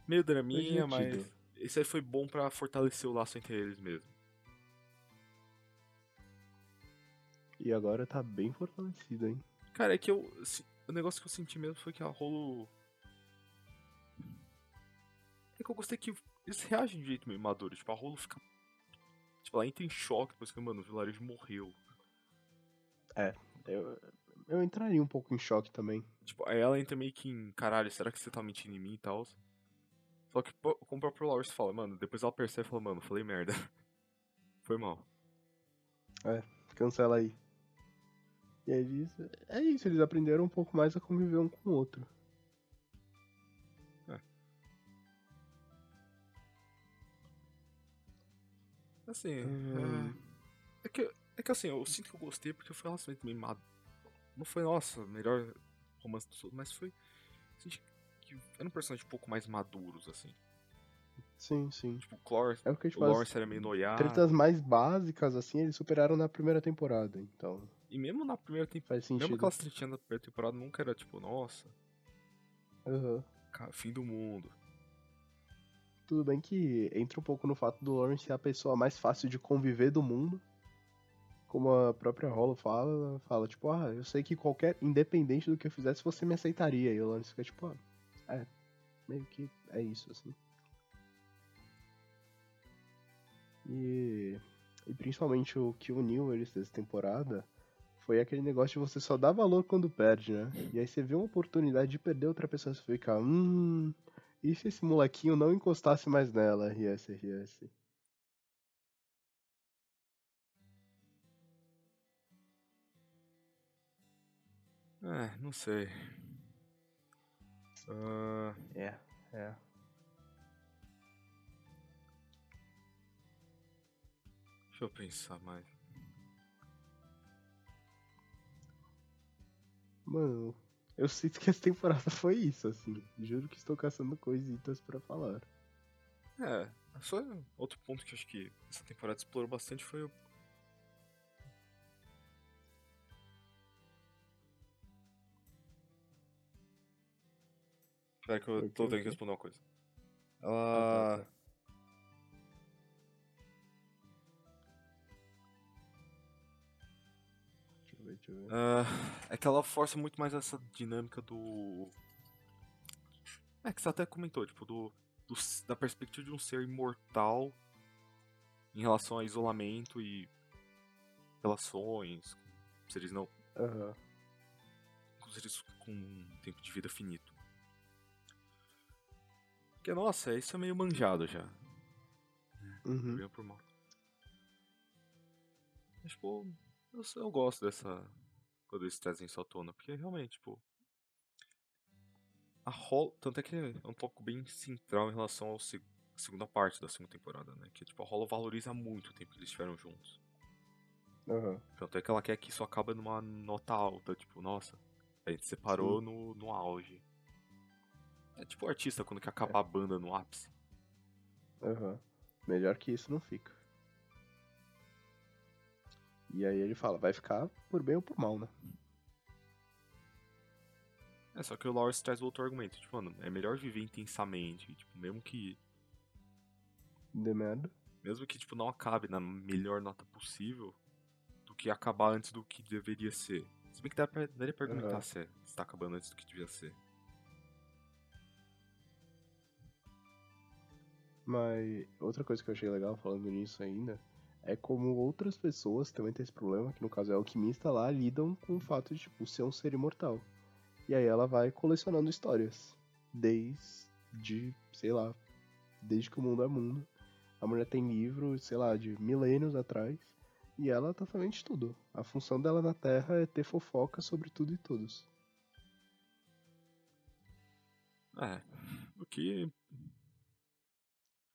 Speaker 1: Meio draminha, mas. Esse aí foi bom pra fortalecer o laço entre eles mesmo.
Speaker 2: E agora tá bem fortalecido, hein?
Speaker 1: Cara, é que eu. O negócio que eu senti mesmo foi que a rolo. É que eu gostei que eles reagem de jeito meio maduro. Tipo, a rolo fica. Tipo, ela entra em choque depois que, mano, o vilarejo morreu.
Speaker 2: Eu, eu entraria um pouco em choque também.
Speaker 1: Tipo, aí ela entra meio que em caralho, será que você tá mentindo em mim e tal? Só que, como o próprio Lawrence fala, mano, depois ela percebe e fala, mano, falei merda. Foi mal.
Speaker 2: Cancela aí. E aí eles. É isso, eles aprenderam um pouco mais a conviver um com o outro.
Speaker 1: Assim,
Speaker 2: Hum.
Speaker 1: é... é que, é que assim, eu sinto que eu gostei porque foi um relacionamento meio maduro. Não foi, nossa, melhor romance do mas foi. Senti que eram personagens um pouco mais maduros, assim.
Speaker 2: Sim, sim.
Speaker 1: Tipo, o Clor,
Speaker 2: É o que a gente fala.
Speaker 1: Lawrence era meio noiado.
Speaker 2: Tretas mais básicas, assim, eles superaram na primeira temporada. Então,
Speaker 1: E mesmo na primeira temporada.
Speaker 2: faz sentido.
Speaker 1: Mesmo aquelas tretinhas da primeira temporada nunca era tipo, nossa,
Speaker 2: Aham.
Speaker 1: ca- fim do mundo.
Speaker 2: Tudo bem que entra um pouco no fato do Lawrence ser a pessoa mais fácil de conviver do mundo. Como a própria Hollow fala, fala, tipo, ah, eu sei que qualquer, independente do que eu fizesse, você me aceitaria. E o Lawrence fica tipo, ah, é, meio que é isso, assim. E, e principalmente o que uniu eles dessa temporada foi aquele negócio de você só dar valor quando perde, né? E aí você vê uma oportunidade de perder outra pessoa, você fica, hum, e se esse molequinho não encostasse mais nela, RS, RS?
Speaker 1: É, não sei. Ah,
Speaker 2: É, é.
Speaker 1: deixa eu pensar mais.
Speaker 2: Mano, eu sinto que essa temporada foi isso, assim. Juro que estou caçando coisitas pra falar.
Speaker 1: É, só outro ponto que acho que essa temporada explorou bastante foi o. Espera que eu tô tendo que responder uma coisa.
Speaker 2: Ah,
Speaker 1: Ela.
Speaker 2: tá, tá. Deixa eu ver, deixa eu ver.
Speaker 1: Ah, é que ela força muito mais essa dinâmica do. É que você até comentou, tipo, do, do da perspectiva de um ser imortal em relação a isolamento e relações com seres não
Speaker 2: Aham.
Speaker 1: com seres com um tempo de vida finito. Porque, nossa, isso é meio manjado já.
Speaker 2: Uhum.
Speaker 1: Bem por mal. Mas, tipo, eu, eu gosto dessa. Quando eles trazem isso à tona, porque realmente, tipo. A Hollow. Tanto é que é um pouco bem central em relação ao segunda parte da segunda temporada, né? Que, tipo, a Hollow valoriza muito o tempo que eles estiveram juntos.
Speaker 2: Aham.
Speaker 1: Tanto é que ela quer que isso acabe numa nota alta, tipo, nossa, a gente separou no, no auge. É tipo o artista quando quer acabar a banda no ápice.
Speaker 2: Aham. Melhor que isso não fica. E aí ele fala, vai ficar por bem ou por mal, né?
Speaker 1: É, só que o Lawrence traz o outro argumento, tipo, mano, é melhor viver intensamente, tipo, mesmo que.
Speaker 2: De merda.
Speaker 1: Mesmo que, tipo, não acabe na melhor nota possível, do que acabar antes do que deveria ser. Se bem que dá pra, daria pra argumentar
Speaker 2: Aham.
Speaker 1: se, é- se tá acabando antes do que devia ser.
Speaker 2: Mas outra coisa que eu achei legal falando nisso ainda é como outras pessoas também têm esse problema, que no caso é alquimista lá, lidam com o fato de tipo, ser um ser imortal. E aí ela vai colecionando histórias. Desde, sei lá, desde que o mundo é mundo. A mulher tem livros, sei lá, de milênios atrás. E ela tá fazendo de tudo. A função dela na Terra é ter fofoca sobre tudo e todos.
Speaker 1: É, o que.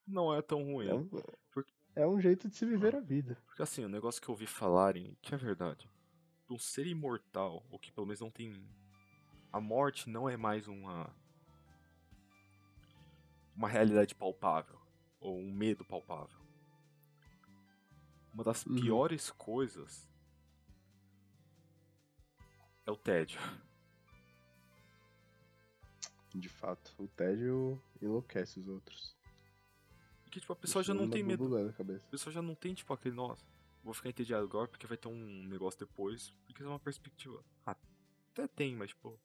Speaker 1: Não é tão ruim.
Speaker 2: É um,
Speaker 1: Porque-
Speaker 2: é um jeito de se viver a vida.
Speaker 1: Porque assim, o negócio que eu ouvi falarem, que é verdade, de um ser imortal, ou que pelo menos não tem. A morte não é mais uma. Uma realidade palpável. Ou um medo palpável. Uma das
Speaker 2: Uhum.
Speaker 1: piores coisas é o tédio.
Speaker 2: De fato, o tédio enlouquece os outros.
Speaker 1: Porque, tipo, a pessoa já não tem medo. A pessoa já não tem, tipo, aquele, nossa, vou ficar entediado agora porque vai ter um negócio depois. Porque é uma perspectiva. Ah, até tem, mas, tipo.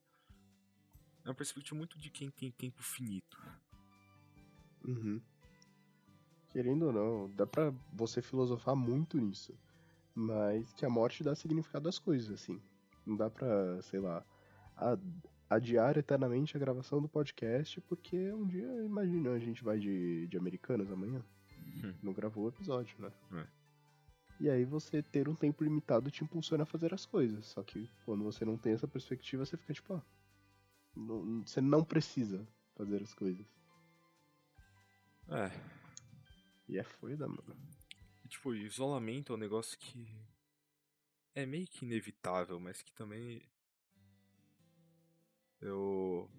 Speaker 1: É uma perspectiva muito de quem tem tempo finito.
Speaker 2: Uhum. Querendo ou não, dá pra você filosofar muito nisso. Mas que a morte dá significado às coisas, assim. Não dá pra, sei lá, a- adiar eternamente a gravação do podcast, porque um dia, imagina, a gente vai de, de Americanas amanhã.
Speaker 1: Hum.
Speaker 2: Não gravou o episódio, né?
Speaker 1: É.
Speaker 2: E aí você ter um tempo limitado te impulsiona a fazer as coisas. Só que quando você não tem essa perspectiva, você fica tipo, ah, não- você não precisa fazer as coisas.
Speaker 1: É.
Speaker 2: E é foda, mano.
Speaker 1: E, tipo, isolamento é um negócio que. É meio que inevitável, mas que também. Eu.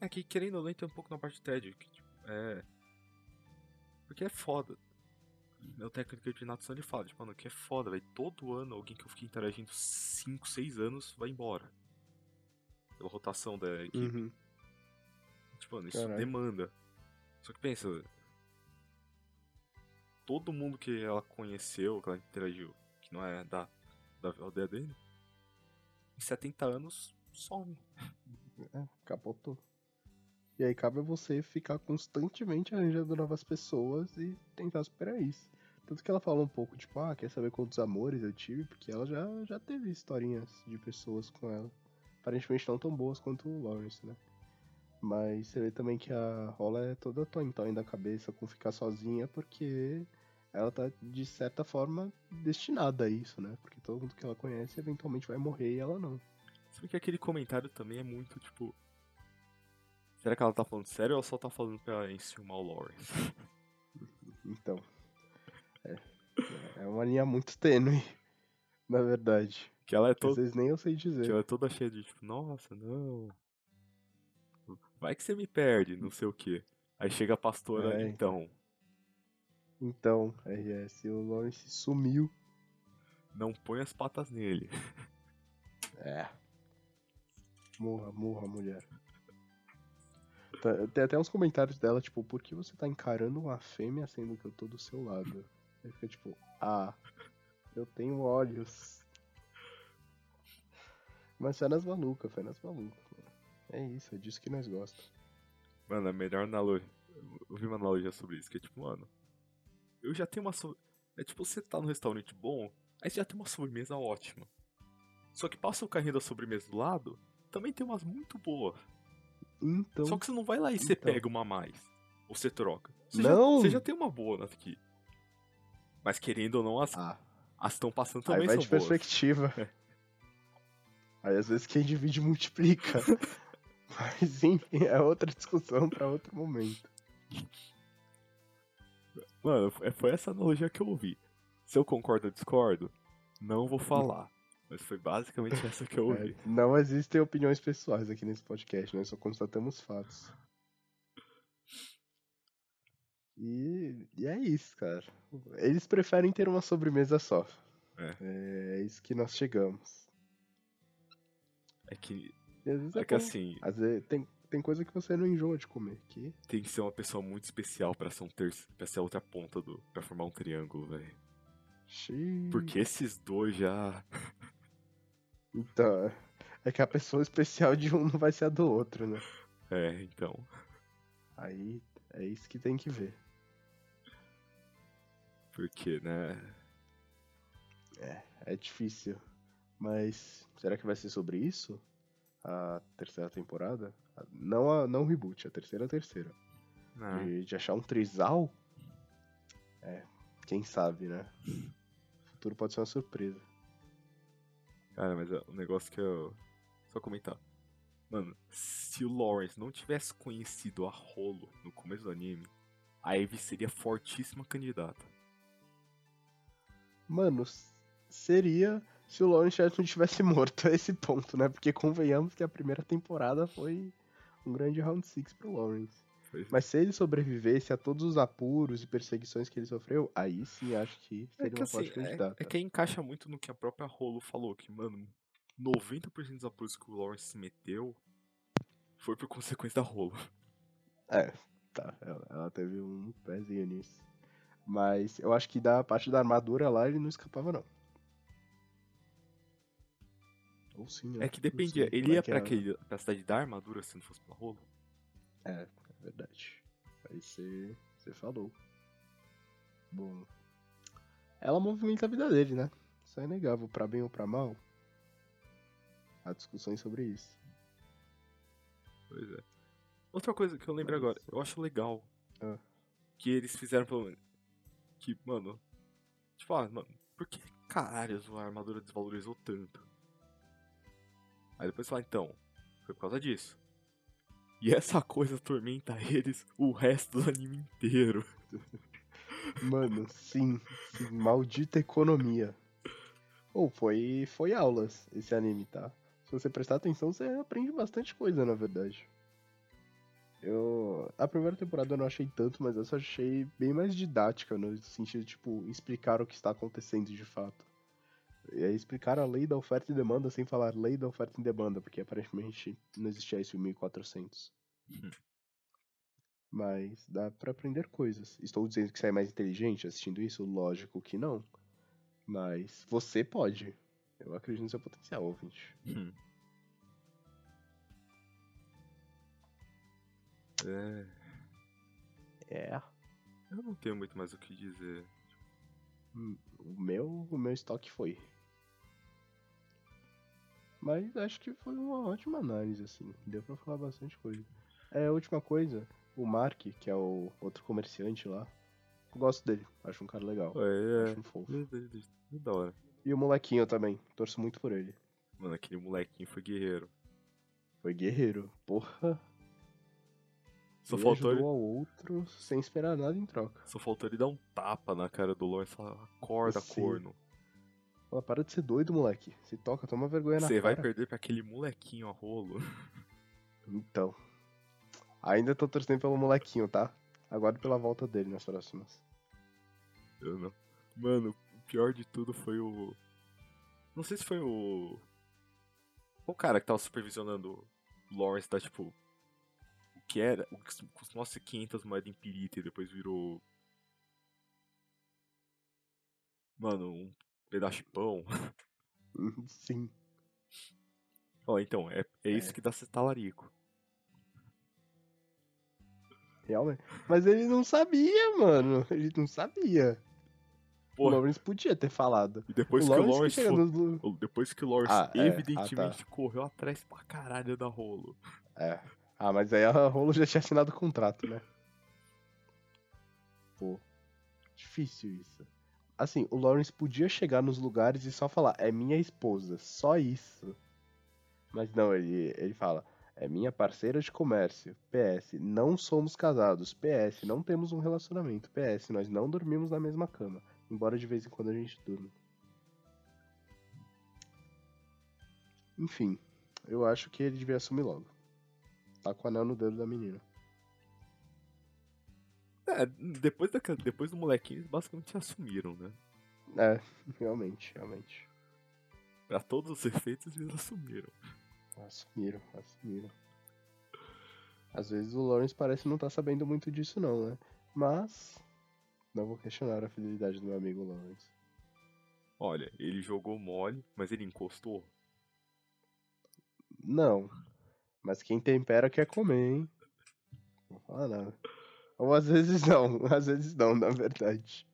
Speaker 1: É que querendo ou não entra um pouco na parte de tédio. Que, tipo, é. Porque é foda. Meu técnico de natação ele fala, tipo, mano, que é foda, velho. Todo ano alguém que eu fiquei interagindo 5, 6 anos vai embora. Pela rotação da equipe.
Speaker 2: Uhum.
Speaker 1: Tipo, mano, isso
Speaker 2: Caralho.
Speaker 1: demanda. Só que pensa. Todo mundo que ela conheceu, que ela interagiu, que não é da, da aldeia dele, em 70 anos some.
Speaker 2: É, capotou. E aí cabe a você ficar constantemente arranjando novas pessoas e tentar superar isso. Tanto que ela fala um pouco, tipo, ah, quer saber quantos amores eu tive? Porque ela já, já teve historinhas de pessoas com ela. Aparentemente não tão boas quanto o Lawrence, né? Mas você vê também que a Rola é toda tontói da cabeça com ficar sozinha, porque ela tá, de certa forma, destinada a isso, né? Porque todo mundo que ela conhece eventualmente vai morrer e ela não.
Speaker 1: Bem que aquele comentário também é muito tipo. Será que ela tá falando sério ou ela só tá falando pra enciumar o Lawrence?
Speaker 2: Então. É, é uma linha muito tênue, na verdade.
Speaker 1: Que ela é toda.
Speaker 2: vezes nem eu sei
Speaker 1: Que
Speaker 2: dizer.
Speaker 1: ela é toda cheia de tipo, nossa, não. Vai que você me perde, não sei o que. Aí chega a pastora,
Speaker 2: É,
Speaker 1: então.
Speaker 2: Então, RS, o Lawrence sumiu.
Speaker 1: Não põe as patas nele.
Speaker 2: É. Morra, morra, mulher. Tá- Tem até uns comentários dela, tipo, por que você tá encarando uma fêmea sendo que eu tô do seu lado? Aí fica tipo, ah, eu tenho olhos. Mas fé nas malucas, fé nas malucas. mano. É isso, é disso que nós gostamos.
Speaker 1: Mano, a melhor analogia. Eu vi uma analogia sobre isso, que é tipo, mano. Eu já tenho uma. So... É tipo, você tá num restaurante bom, aí você já tem uma sobremesa ótima. Só que passa o carrinho da sobremesa do lado, também tem umas muito boas.
Speaker 2: Então.
Speaker 1: Só que você não vai lá e você
Speaker 2: então.
Speaker 1: pega uma a mais. Ou você troca. Você
Speaker 2: Não!
Speaker 1: Já, você já tem uma boa aqui. Mas querendo ou não, as
Speaker 2: Ah,
Speaker 1: as estão passando
Speaker 2: aí
Speaker 1: também
Speaker 2: vai
Speaker 1: são
Speaker 2: de
Speaker 1: boas.
Speaker 2: perspectiva. Aí às vezes quem divide multiplica. Mas enfim, é outra discussão pra outro momento.
Speaker 1: Mano, foi- foi essa analogia que eu ouvi. Se eu concordo ou discordo, não vou falar. Mas foi basicamente essa que eu
Speaker 2: É,
Speaker 1: ouvi.
Speaker 2: não existem opiniões pessoais aqui nesse podcast, nós só constatamos fatos. E, e é isso, cara. Eles preferem ter uma sobremesa só.
Speaker 1: É.
Speaker 2: É isso que nós chegamos.
Speaker 1: É que,
Speaker 2: às vezes
Speaker 1: é
Speaker 2: é
Speaker 1: que assim,
Speaker 2: Às vezes tem, tem coisa que você não enjoa de comer. Que...
Speaker 1: tem que ser uma pessoa muito especial pra ser, um terço, pra ser a outra ponta do. pra formar um triângulo, velho.
Speaker 2: Xiii.
Speaker 1: Porque esses dois já.
Speaker 2: Então, é que a pessoa especial de um não vai ser a do outro, né?
Speaker 1: É, então.
Speaker 2: Aí é isso que tem que ver.
Speaker 1: Porque, né?
Speaker 2: É difícil. Mas será que vai ser sobre isso? A terceira temporada? Não a não o reboot, a terceira a terceira.
Speaker 1: né,
Speaker 2: De, de achar um trisal? É, quem sabe, né? O futuro pode ser uma surpresa.
Speaker 1: Cara, mas é um negócio que eu. Só comentar. Mano, se o Lawrence não tivesse conhecido a Rolo no começo do anime, a Eve seria fortíssima candidata.
Speaker 2: Mano, seria se o Lawrence Shelton tivesse morto a esse ponto, né? Porque convenhamos que a primeira temporada foi um grande round six pro Lawrence.
Speaker 1: Foi-
Speaker 2: Mas se ele sobrevivesse a todos os apuros e perseguições que ele sofreu, aí sim acho que
Speaker 1: É
Speaker 2: seria
Speaker 1: que,
Speaker 2: uma
Speaker 1: assim,
Speaker 2: forte
Speaker 1: é,
Speaker 2: candidata.
Speaker 1: é que aí encaixa muito no que a própria Rolo falou, que, mano, 90% dos apuros que o Lawrence se meteu foi por consequência da Rolo.
Speaker 2: É, tá. Ela, ela teve um pezinho nisso. Mas eu acho que da parte da armadura lá ele não escapava, não. Ou sim, né?
Speaker 1: É que dependia, ele
Speaker 2: é
Speaker 1: ia
Speaker 2: que
Speaker 1: pra,
Speaker 2: é.
Speaker 1: aquele, pra cidade da armadura se não fosse pra Rolo?
Speaker 2: É, é verdade. Aí você falou. Bom. Ela movimenta a vida dele, né? Isso é inegável, pra bem ou pra mal. Há discussões sobre isso.
Speaker 1: Pois é. Outra coisa que eu lembro agora, eu acho legal
Speaker 2: Ah.
Speaker 1: que eles fizeram pelo menos. Que, mano. Tipo, ah, mano, por que caralhos a armadura desvalorizou tanto? Aí depois fala, então, foi por causa disso. E essa coisa atormenta eles o resto do anime inteiro.
Speaker 2: Mano, sim, sim, maldita economia. Ou foi, foi aulas esse anime, tá? Se você prestar atenção, você aprende bastante coisa, na verdade. Eu. A primeira temporada eu não achei tanto, mas essa eu achei bem mais didática, no sentido tipo, explicar o que está acontecendo de fato. E aí explicar a lei da oferta e demanda sem falar lei da oferta e demanda, porque aparentemente não existia isso em 1400.
Speaker 1: Hum.
Speaker 2: Mas dá pra aprender coisas. Estou dizendo que você é mais inteligente assistindo isso? Lógico que não. Mas você pode. Eu acredito no seu potencial, ouvinte.
Speaker 1: Hum. É.
Speaker 2: É.
Speaker 1: Eu não tenho muito mais o que dizer.
Speaker 2: Hum, O meu, o meu estoque foi. Mas acho que foi uma ótima análise, assim. Deu pra falar bastante coisa. É, a última coisa, o Mark, que é o outro comerciante lá. Gosto dele, acho um cara legal.
Speaker 1: É,
Speaker 2: Acho um fofo.
Speaker 1: é, é, é, é da hora.
Speaker 2: E o molequinho também, torço muito por ele.
Speaker 1: Mano, aquele molequinho foi guerreiro.
Speaker 2: Foi guerreiro, porra.
Speaker 1: Só
Speaker 2: ele
Speaker 1: faltou,
Speaker 2: ajudou
Speaker 1: ele,
Speaker 2: ao outro sem esperar nada em troca.
Speaker 1: só faltou ele dar um tapa na cara do Lawrence e falar, acorda,
Speaker 2: Sim.
Speaker 1: corno.
Speaker 2: Fala, para de ser doido, moleque. Se toca, toma vergonha na
Speaker 1: Você vai
Speaker 2: cara.
Speaker 1: perder pra aquele molequinho a rolo.
Speaker 2: Então. Ainda tô torcendo pelo molequinho, tá? Aguardo pela volta dele nas próximas.
Speaker 1: Eu não. Mano, o pior de tudo foi o. Não sei se foi o. O cara que tava supervisionando o Lawrence da tipo. O que era. O que custou 500 moedas em pirita e depois virou. Mano, um pedaço de pão.
Speaker 2: Sim.
Speaker 1: Ó, então, é, é isso
Speaker 2: É.
Speaker 1: que dá ser talarico.
Speaker 2: Realmente. Mas ele não sabia, mano. Ele não sabia.
Speaker 1: Porra.
Speaker 2: Lawrence podia ter falado.
Speaker 1: E depois
Speaker 2: o
Speaker 1: que o
Speaker 2: Lawrence chega
Speaker 1: foi- Depois que o Lawrence
Speaker 2: Ah, é. Ah,
Speaker 1: evidentemente
Speaker 2: tá.
Speaker 1: correu atrás pra caralho da rolo.
Speaker 2: É. Ah, mas aí a Rolo já tinha assinado o contrato, né? Pô. Difícil isso. Assim, o Lawrence podia chegar nos lugares e só falar, é minha esposa, só isso. Mas não, ele, ele fala, é minha parceira de comércio. PS, não somos casados. PS, não temos um relacionamento. PS, nós não dormimos na mesma cama. Embora de vez em quando a gente durma. Enfim, eu acho que ele devia assumir logo. Tá com o anel no dedo da menina.
Speaker 1: É, depois, daquela, depois do molequinho, eles basicamente assumiram, né?
Speaker 2: É, realmente, realmente.
Speaker 1: Pra todos os efeitos, eles assumiram.
Speaker 2: Assumiram, assumiram. Às vezes o Lawrence parece não estar sabendo muito disso não, né? Mas não vou questionar a fidelidade do meu amigo Lawrence.
Speaker 1: Olha, ele jogou mole, mas ele encostou.
Speaker 2: Não. Mas quem tempera quer comer, hein? Não fala nada. Ou às vezes não, às vezes não, na verdade.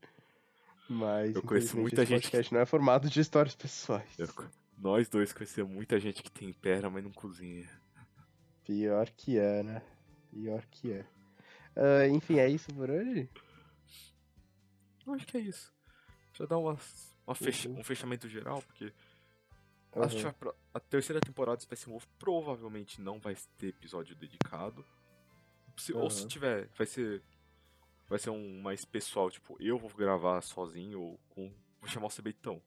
Speaker 2: Mas
Speaker 1: Eu conheço muita gente
Speaker 2: podcast não é formado de histórias pessoais.
Speaker 1: Eu- nós dois conhecemos muita gente que tempera, mas não cozinha.
Speaker 2: Pior que é, né? Pior que é. Ah, enfim, é isso por hoje?
Speaker 1: Acho que é isso. Deixa eu dar uma fecha-
Speaker 2: Uhum.
Speaker 1: um fechamento geral, porque que
Speaker 2: Aham.
Speaker 1: a, a terceira temporada do Space Wolf provavelmente não vai ter episódio dedicado. Se- Ou se tiver, vai ser. Vai ser um mais pessoal, tipo, eu vou gravar sozinho ou com. Vou chamar o Cebetão.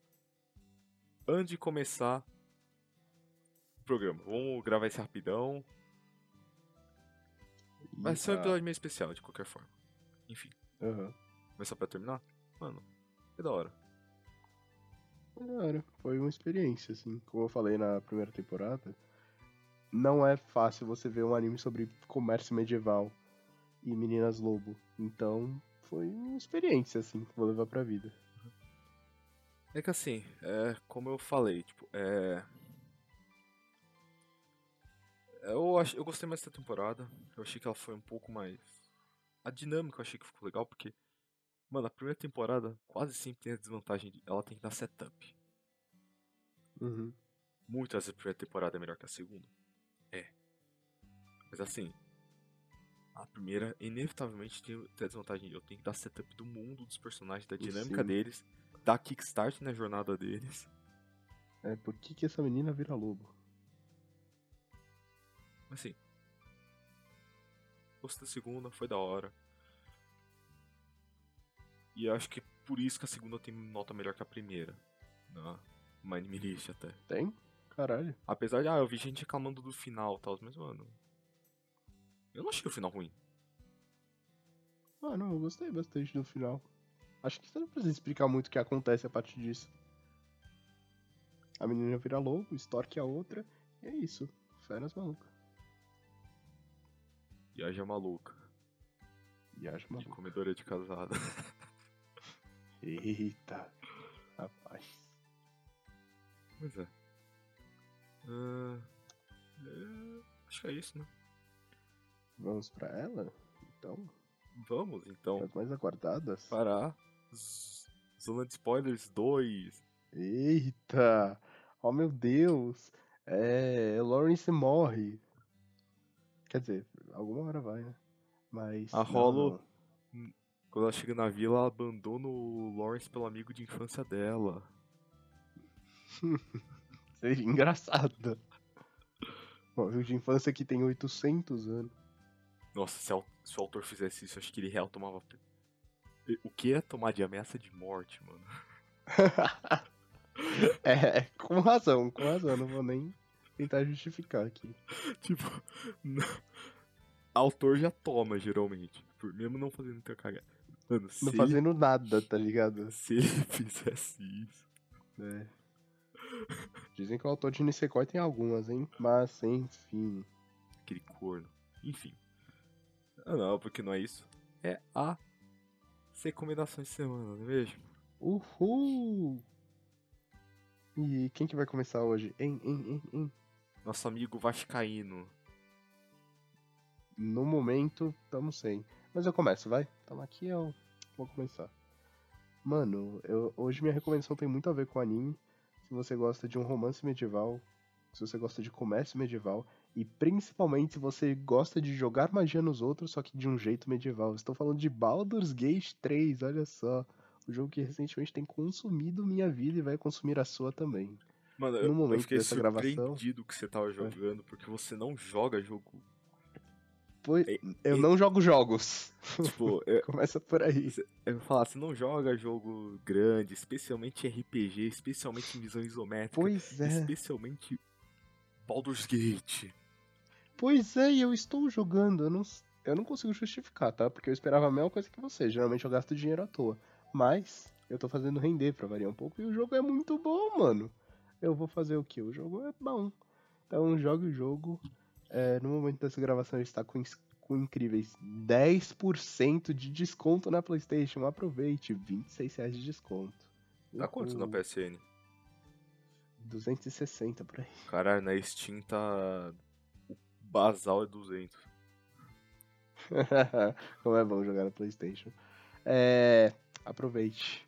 Speaker 1: Antes de começar o programa, vamos gravar esse rapidão. Vai ser um
Speaker 2: Tá.
Speaker 1: episódio meio especial, de qualquer forma. Enfim,
Speaker 2: Aham.
Speaker 1: mas só pra terminar? Mano, é da hora.
Speaker 2: Cara, foi uma experiência, assim. Como eu falei na primeira temporada, não é fácil você ver um anime sobre comércio medieval e meninas lobo. Então, foi uma experiência, assim, que vou levar pra vida.
Speaker 1: É que assim, é, como eu falei, tipo, é. Eu, ach, eu gostei mais dessa temporada. Eu achei que ela foi um pouco mais. A dinâmica eu achei que ficou legal, porque. Mano, a primeira temporada quase sempre tem a desvantagem de. Ela tem que dar setup.
Speaker 2: Uhum.
Speaker 1: Muitas vezes a primeira temporada é melhor que a segunda. Mas assim. A primeira, inevitavelmente, tem, a desvantagem de eu tenho que dar setup do mundo, dos personagens, da dinâmica
Speaker 2: Sim.
Speaker 1: deles, dar kickstart na jornada deles.
Speaker 2: É, por que, que essa menina vira lobo?
Speaker 1: Mas assim. Gostei da segunda, foi da hora. E acho que por isso que a segunda tem nota melhor que a primeira. Na Mind List até.
Speaker 2: Tem? Caralho.
Speaker 1: Apesar de, ah, eu vi gente reclamando do final e tal, mas mano. Eu não achei o final ruim.
Speaker 2: Ah, não, eu gostei bastante do final. Acho que você não precisa explicar muito o que acontece a partir disso. A menina vira lobo, extorque a outra, e é isso. Férias malucas.
Speaker 1: E a maluca. E
Speaker 2: maluca.
Speaker 1: comedora de casada.
Speaker 2: Eita. Rapaz.
Speaker 1: Pois é. Ah, é, Acho que é isso, né?
Speaker 2: Vamos pra ela? Então,
Speaker 1: Vamos então
Speaker 2: as mais aguardadas.
Speaker 1: para Zona de Spoilers 2.
Speaker 2: Eita! Oh meu Deus! É. Lawrence morre. Quer dizer, alguma hora vai, né? Mas.
Speaker 1: A Hollow-
Speaker 2: não.
Speaker 1: Quando ela chega na vila, ela abandona o Lawrence pelo amigo de infância dela.
Speaker 2: Seria engraçado. Bom, o de infância que tem 800 anos.
Speaker 1: Nossa, se, se o autor fizesse isso, acho que ele real tomava. O que é tomar de ameaça de morte, mano?
Speaker 2: é, com razão, com razão. Não vou nem tentar justificar aqui.
Speaker 1: tipo, não- autor já toma, geralmente. Por mesmo não fazendo muita cagada. Mano, se,
Speaker 2: Não
Speaker 1: ele,
Speaker 2: fazendo nada, tá ligado?
Speaker 1: se ele fizesse isso.
Speaker 2: É. Dizem que o autor de Nisekoi tem algumas, hein? Mas, enfim.
Speaker 1: Aquele corno. Enfim. Ah, não, porque não é isso. É a recomendação de semana, não é mesmo?
Speaker 2: Uhul! E quem que vai começar hoje? Hein, hein, hein, hein?
Speaker 1: Nosso amigo Vascaíno.
Speaker 2: No momento, tamo sem. Mas eu começo, vai? Tamo aqui, eu vou começar. Mano, eu, hoje minha recomendação tem muito a ver com anime. Se você gosta de um romance medieval, se você gosta de comércio medieval, e principalmente se você gosta de jogar magia nos outros, só que de um jeito medieval. Estou falando de Baldur's Gate 3, olha só. O jogo que recentemente tem consumido minha vida e vai consumir a sua também.
Speaker 1: Mano,
Speaker 2: No
Speaker 1: eu, eu
Speaker 2: momento
Speaker 1: fiquei
Speaker 2: dessa gravação-
Speaker 1: surpreendido que você tava jogando, porque você não joga jogo.
Speaker 2: Pois,
Speaker 1: E-
Speaker 2: eu
Speaker 1: e-
Speaker 2: não jogo jogos.
Speaker 1: Tipo, eu,
Speaker 2: Começa por aí.
Speaker 1: eu vou falar, você não joga jogo grande, especialmente RPG, especialmente em visão isométrica,
Speaker 2: Pois é.
Speaker 1: especialmente Baldur's Gate.
Speaker 2: Pois é, eu estou jogando. Eu não, eu não consigo justificar, tá? Porque eu esperava a mesma coisa que você. Geralmente eu gasto dinheiro à toa. Mas eu tô fazendo render pra variar um pouco. E o jogo é muito bom, mano. Eu vou fazer o quê? O jogo é bom. Então jogue o jogo. É, no momento dessa gravação ele está com, com incríveis 10% de desconto na Playstation. Aproveite, 26 reais de desconto.
Speaker 1: Tá quanto na. PSN?
Speaker 2: 260 por aí.
Speaker 1: Caralho, na Steam tá. Basal é 200.
Speaker 2: Como é bom jogar na PlayStation. É, aproveite.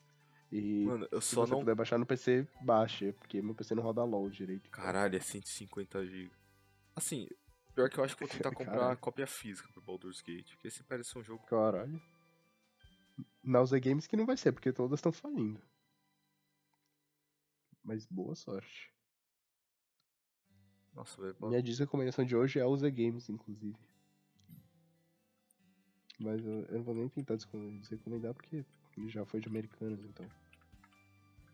Speaker 2: E
Speaker 1: Mano, eu
Speaker 2: se
Speaker 1: só
Speaker 2: você
Speaker 1: não.
Speaker 2: puder baixar no PC, baixe, porque meu PC não roda LOL direito.
Speaker 1: Caralho, é 150 GB. Assim, pior que eu acho que vou tentar comprar
Speaker 2: Caralho.
Speaker 1: cópia física pro Baldur's Gate, porque esse parece um jogo.
Speaker 2: Caralho. Na UZ Games que não vai ser, porque todas estão falindo. Mas boa sorte.
Speaker 1: Nossa, velho.
Speaker 2: Minha desrecomendação de hoje é a UZ Games, inclusive. Mas eu, eu não vou nem tentar desrecomendar porque ele já foi de americanos, então.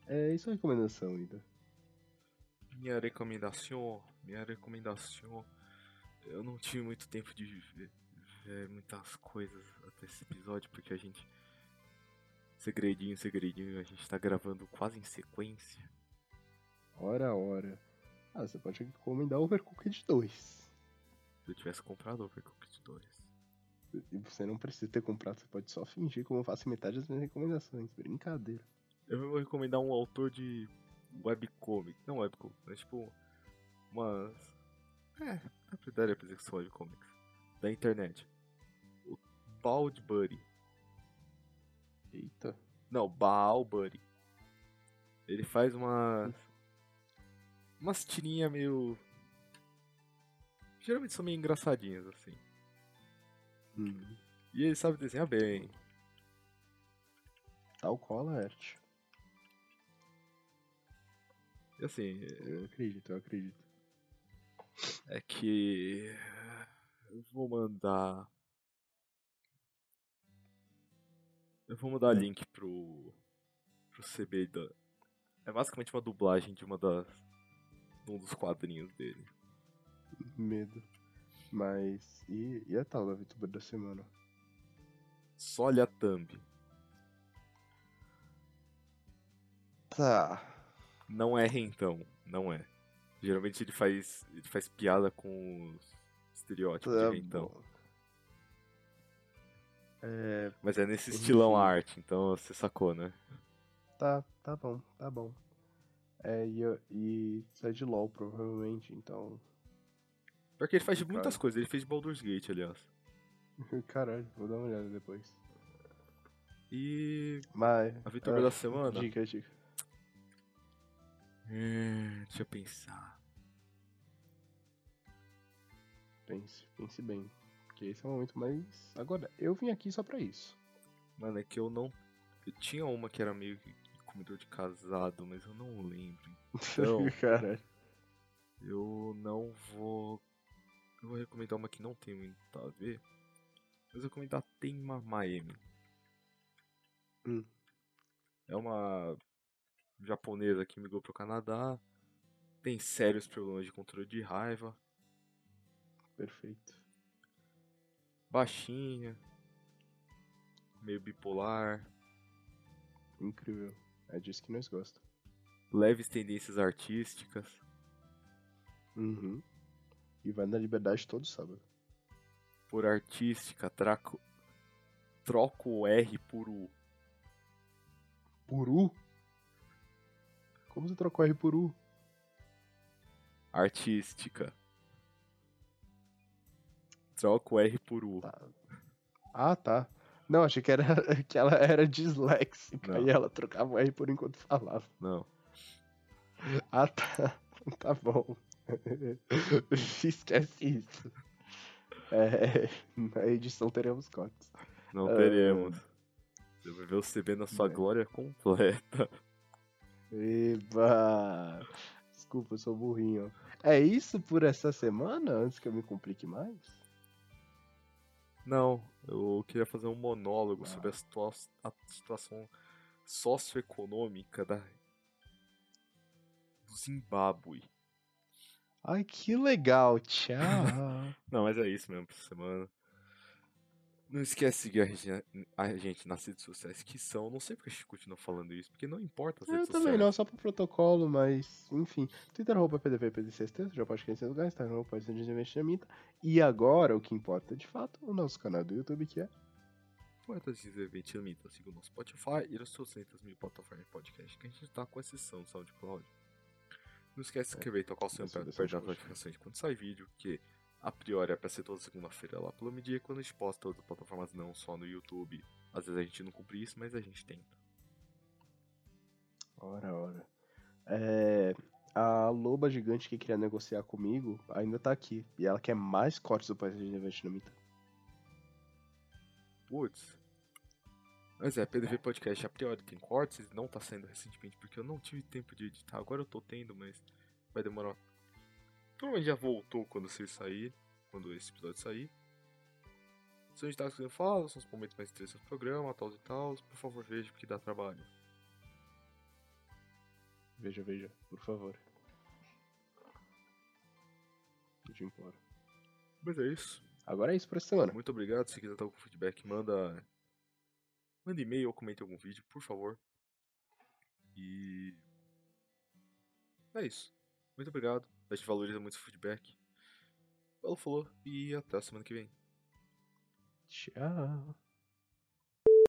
Speaker 2: É isso a recomendação ainda.
Speaker 1: Minha recomendação. Minha recomendação. Eu não tive muito tempo de ver, ver muitas coisas até esse episódio, porque a gente. Segredinho, segredinho, a gente tá gravando quase em sequência.
Speaker 2: Ora, ora. Ah, você pode recomendar Overcooked 2.
Speaker 1: Se eu tivesse comprado Overcooked 2.
Speaker 2: E você não precisa ter comprado, você pode só fingir como eu faço metade das minhas recomendações. Brincadeira.
Speaker 1: Eu vou recomendar um autor de webcomic. Não webcomic, mas tipo. Umas. É, dá pra dar pra dizer que são webcomics. Da internet. O Bald Buddy.
Speaker 2: Eita.
Speaker 1: Não, Baal Buddy. Ele faz umas. Umas tirinhas meio. Geralmente são meio engraçadinhas, assim.
Speaker 2: Hum.
Speaker 1: E ele sabe desenhar bem.
Speaker 2: Tal qual a arte.
Speaker 1: E assim,
Speaker 2: Eu acredito, eu acredito.
Speaker 1: é que. Eu vou mandar. Eu vou mandar link pro. pro CB da. É basicamente uma dublagem de uma das. De um dos quadrinhos dele.
Speaker 2: Medo. Mas. E, e a tal da VTuber da semana?
Speaker 1: Só olha a thumb.
Speaker 2: Tá.
Speaker 1: Não é rentão, não é. Geralmente ele faz. ele faz piada com os estereótipos
Speaker 2: Tá
Speaker 1: de rentão.
Speaker 2: bom. É.
Speaker 1: Mas é nesse estilão a arte, então você sacou, né?
Speaker 2: Tá, tá bom, tá bom. É, e, e é de LOL, provavelmente, então.
Speaker 1: Pior que ele faz de muitas coisas, ele fez de Baldur's Gate, aliás.
Speaker 2: Caralho, vou dar uma olhada depois.
Speaker 1: E.
Speaker 2: Mas.
Speaker 1: A vitória
Speaker 2: ah,
Speaker 1: da semana?
Speaker 2: Dica, dica.
Speaker 1: Hum, deixa eu pensar.
Speaker 2: Pense, pense bem. Porque esse é o momento mais. Agora, eu vim aqui só pra isso.
Speaker 1: Mano, é que eu não. Eu tinha uma que era meio que comedor de casado, mas eu não lembro. Então,
Speaker 2: Caralho.
Speaker 1: eu não vou. Eu vou recomendar uma que não tem muito a ver. Mas eu vou recomendar Tenma Miami.
Speaker 2: Hum.
Speaker 1: É uma japonesa que migrou pro Canadá. Tem sérios problemas de controle de raiva.
Speaker 2: Perfeito.
Speaker 1: Baixinha. Meio bipolar.
Speaker 2: Incrível. É disso que nós gostamos.
Speaker 1: Leves tendências artísticas.
Speaker 2: Uhum. E vai na liberdade todo sábado.
Speaker 1: Por artística, traco... troco o R por U.
Speaker 2: Por U? Como você trocou R por U?
Speaker 1: Artística. Troco o R por U.
Speaker 2: Tá. Ah, tá. Não, achei que, era, que ela era disléxica
Speaker 1: Não.
Speaker 2: e ela trocava o R por enquanto falava.
Speaker 1: Não.
Speaker 2: Ah, tá. Tá bom. Esquece isso. É, na edição teremos cortes.
Speaker 1: Não
Speaker 2: Ah.
Speaker 1: teremos. Você vai ver o CB na sua
Speaker 2: É.
Speaker 1: glória completa.
Speaker 2: Eba! Desculpa, eu sou burrinho. É isso por essa semana? Antes que eu me complique mais?
Speaker 1: Não, eu queria fazer um monólogo
Speaker 2: Ah.
Speaker 1: sobre a, situa- a situação socioeconômica da... do Zimbábue.
Speaker 2: Ai, que legal. Tchau.
Speaker 1: Não, mas é isso mesmo pra essa semana. Não esquece de seguir a gente, a gente nas redes sociais que são. Não sei porque a gente continua falando isso, porque não importa as
Speaker 2: eu
Speaker 1: redes
Speaker 2: também
Speaker 1: sociais.
Speaker 2: não, só pro protocolo, mas enfim. Twitter arroba PDV PDCST, já pode conhecer lugar, Instagram pode ser investimento. E agora, o que importa de fato, o nosso canal do YouTube, que é
Speaker 1: Poetas de Evento Mita, siga o nosso Spotify e as 200 mil plataformas de podcast que a gente tá com exceção do SoundCloud. Não esquece de se inscrever e tocar o sininho pra perder as notificações quando sai vídeo, que a priori é pra ser toda segunda-feira lá pelo meio-dia, quando a gente posta todas as plataformas não só no YouTube. Às vezes a gente não cumpre isso, mas a gente tenta.
Speaker 2: Ora, ora. É, a loba gigante que queria negociar comigo ainda tá aqui. E ela quer mais cortes do Poetas de Investimento.
Speaker 1: Putz. Mas é, PDV Podcast a priori tem cortes, não tá saindo recentemente porque eu não tive tempo de editar. Agora eu tô tendo, mas vai demorar. Provavelmente já voltou quando você sair, quando esse episódio sair. Se a gente tá conseguindo falar, são os momentos mais interessantes do programa, tal e tal, por favor veja porque dá trabalho.
Speaker 2: Veja, veja, por favor. Eu te imploro.
Speaker 1: Mas é isso.
Speaker 2: Agora é isso pra essa semana.
Speaker 1: Muito obrigado. Se quiser dar algum feedback, manda. Manda e-mail ou comente algum vídeo, por favor. E. É isso. Muito obrigado. A gente valoriza muito o feedback. Falou, falou. E até semana que vem.
Speaker 2: Tchau.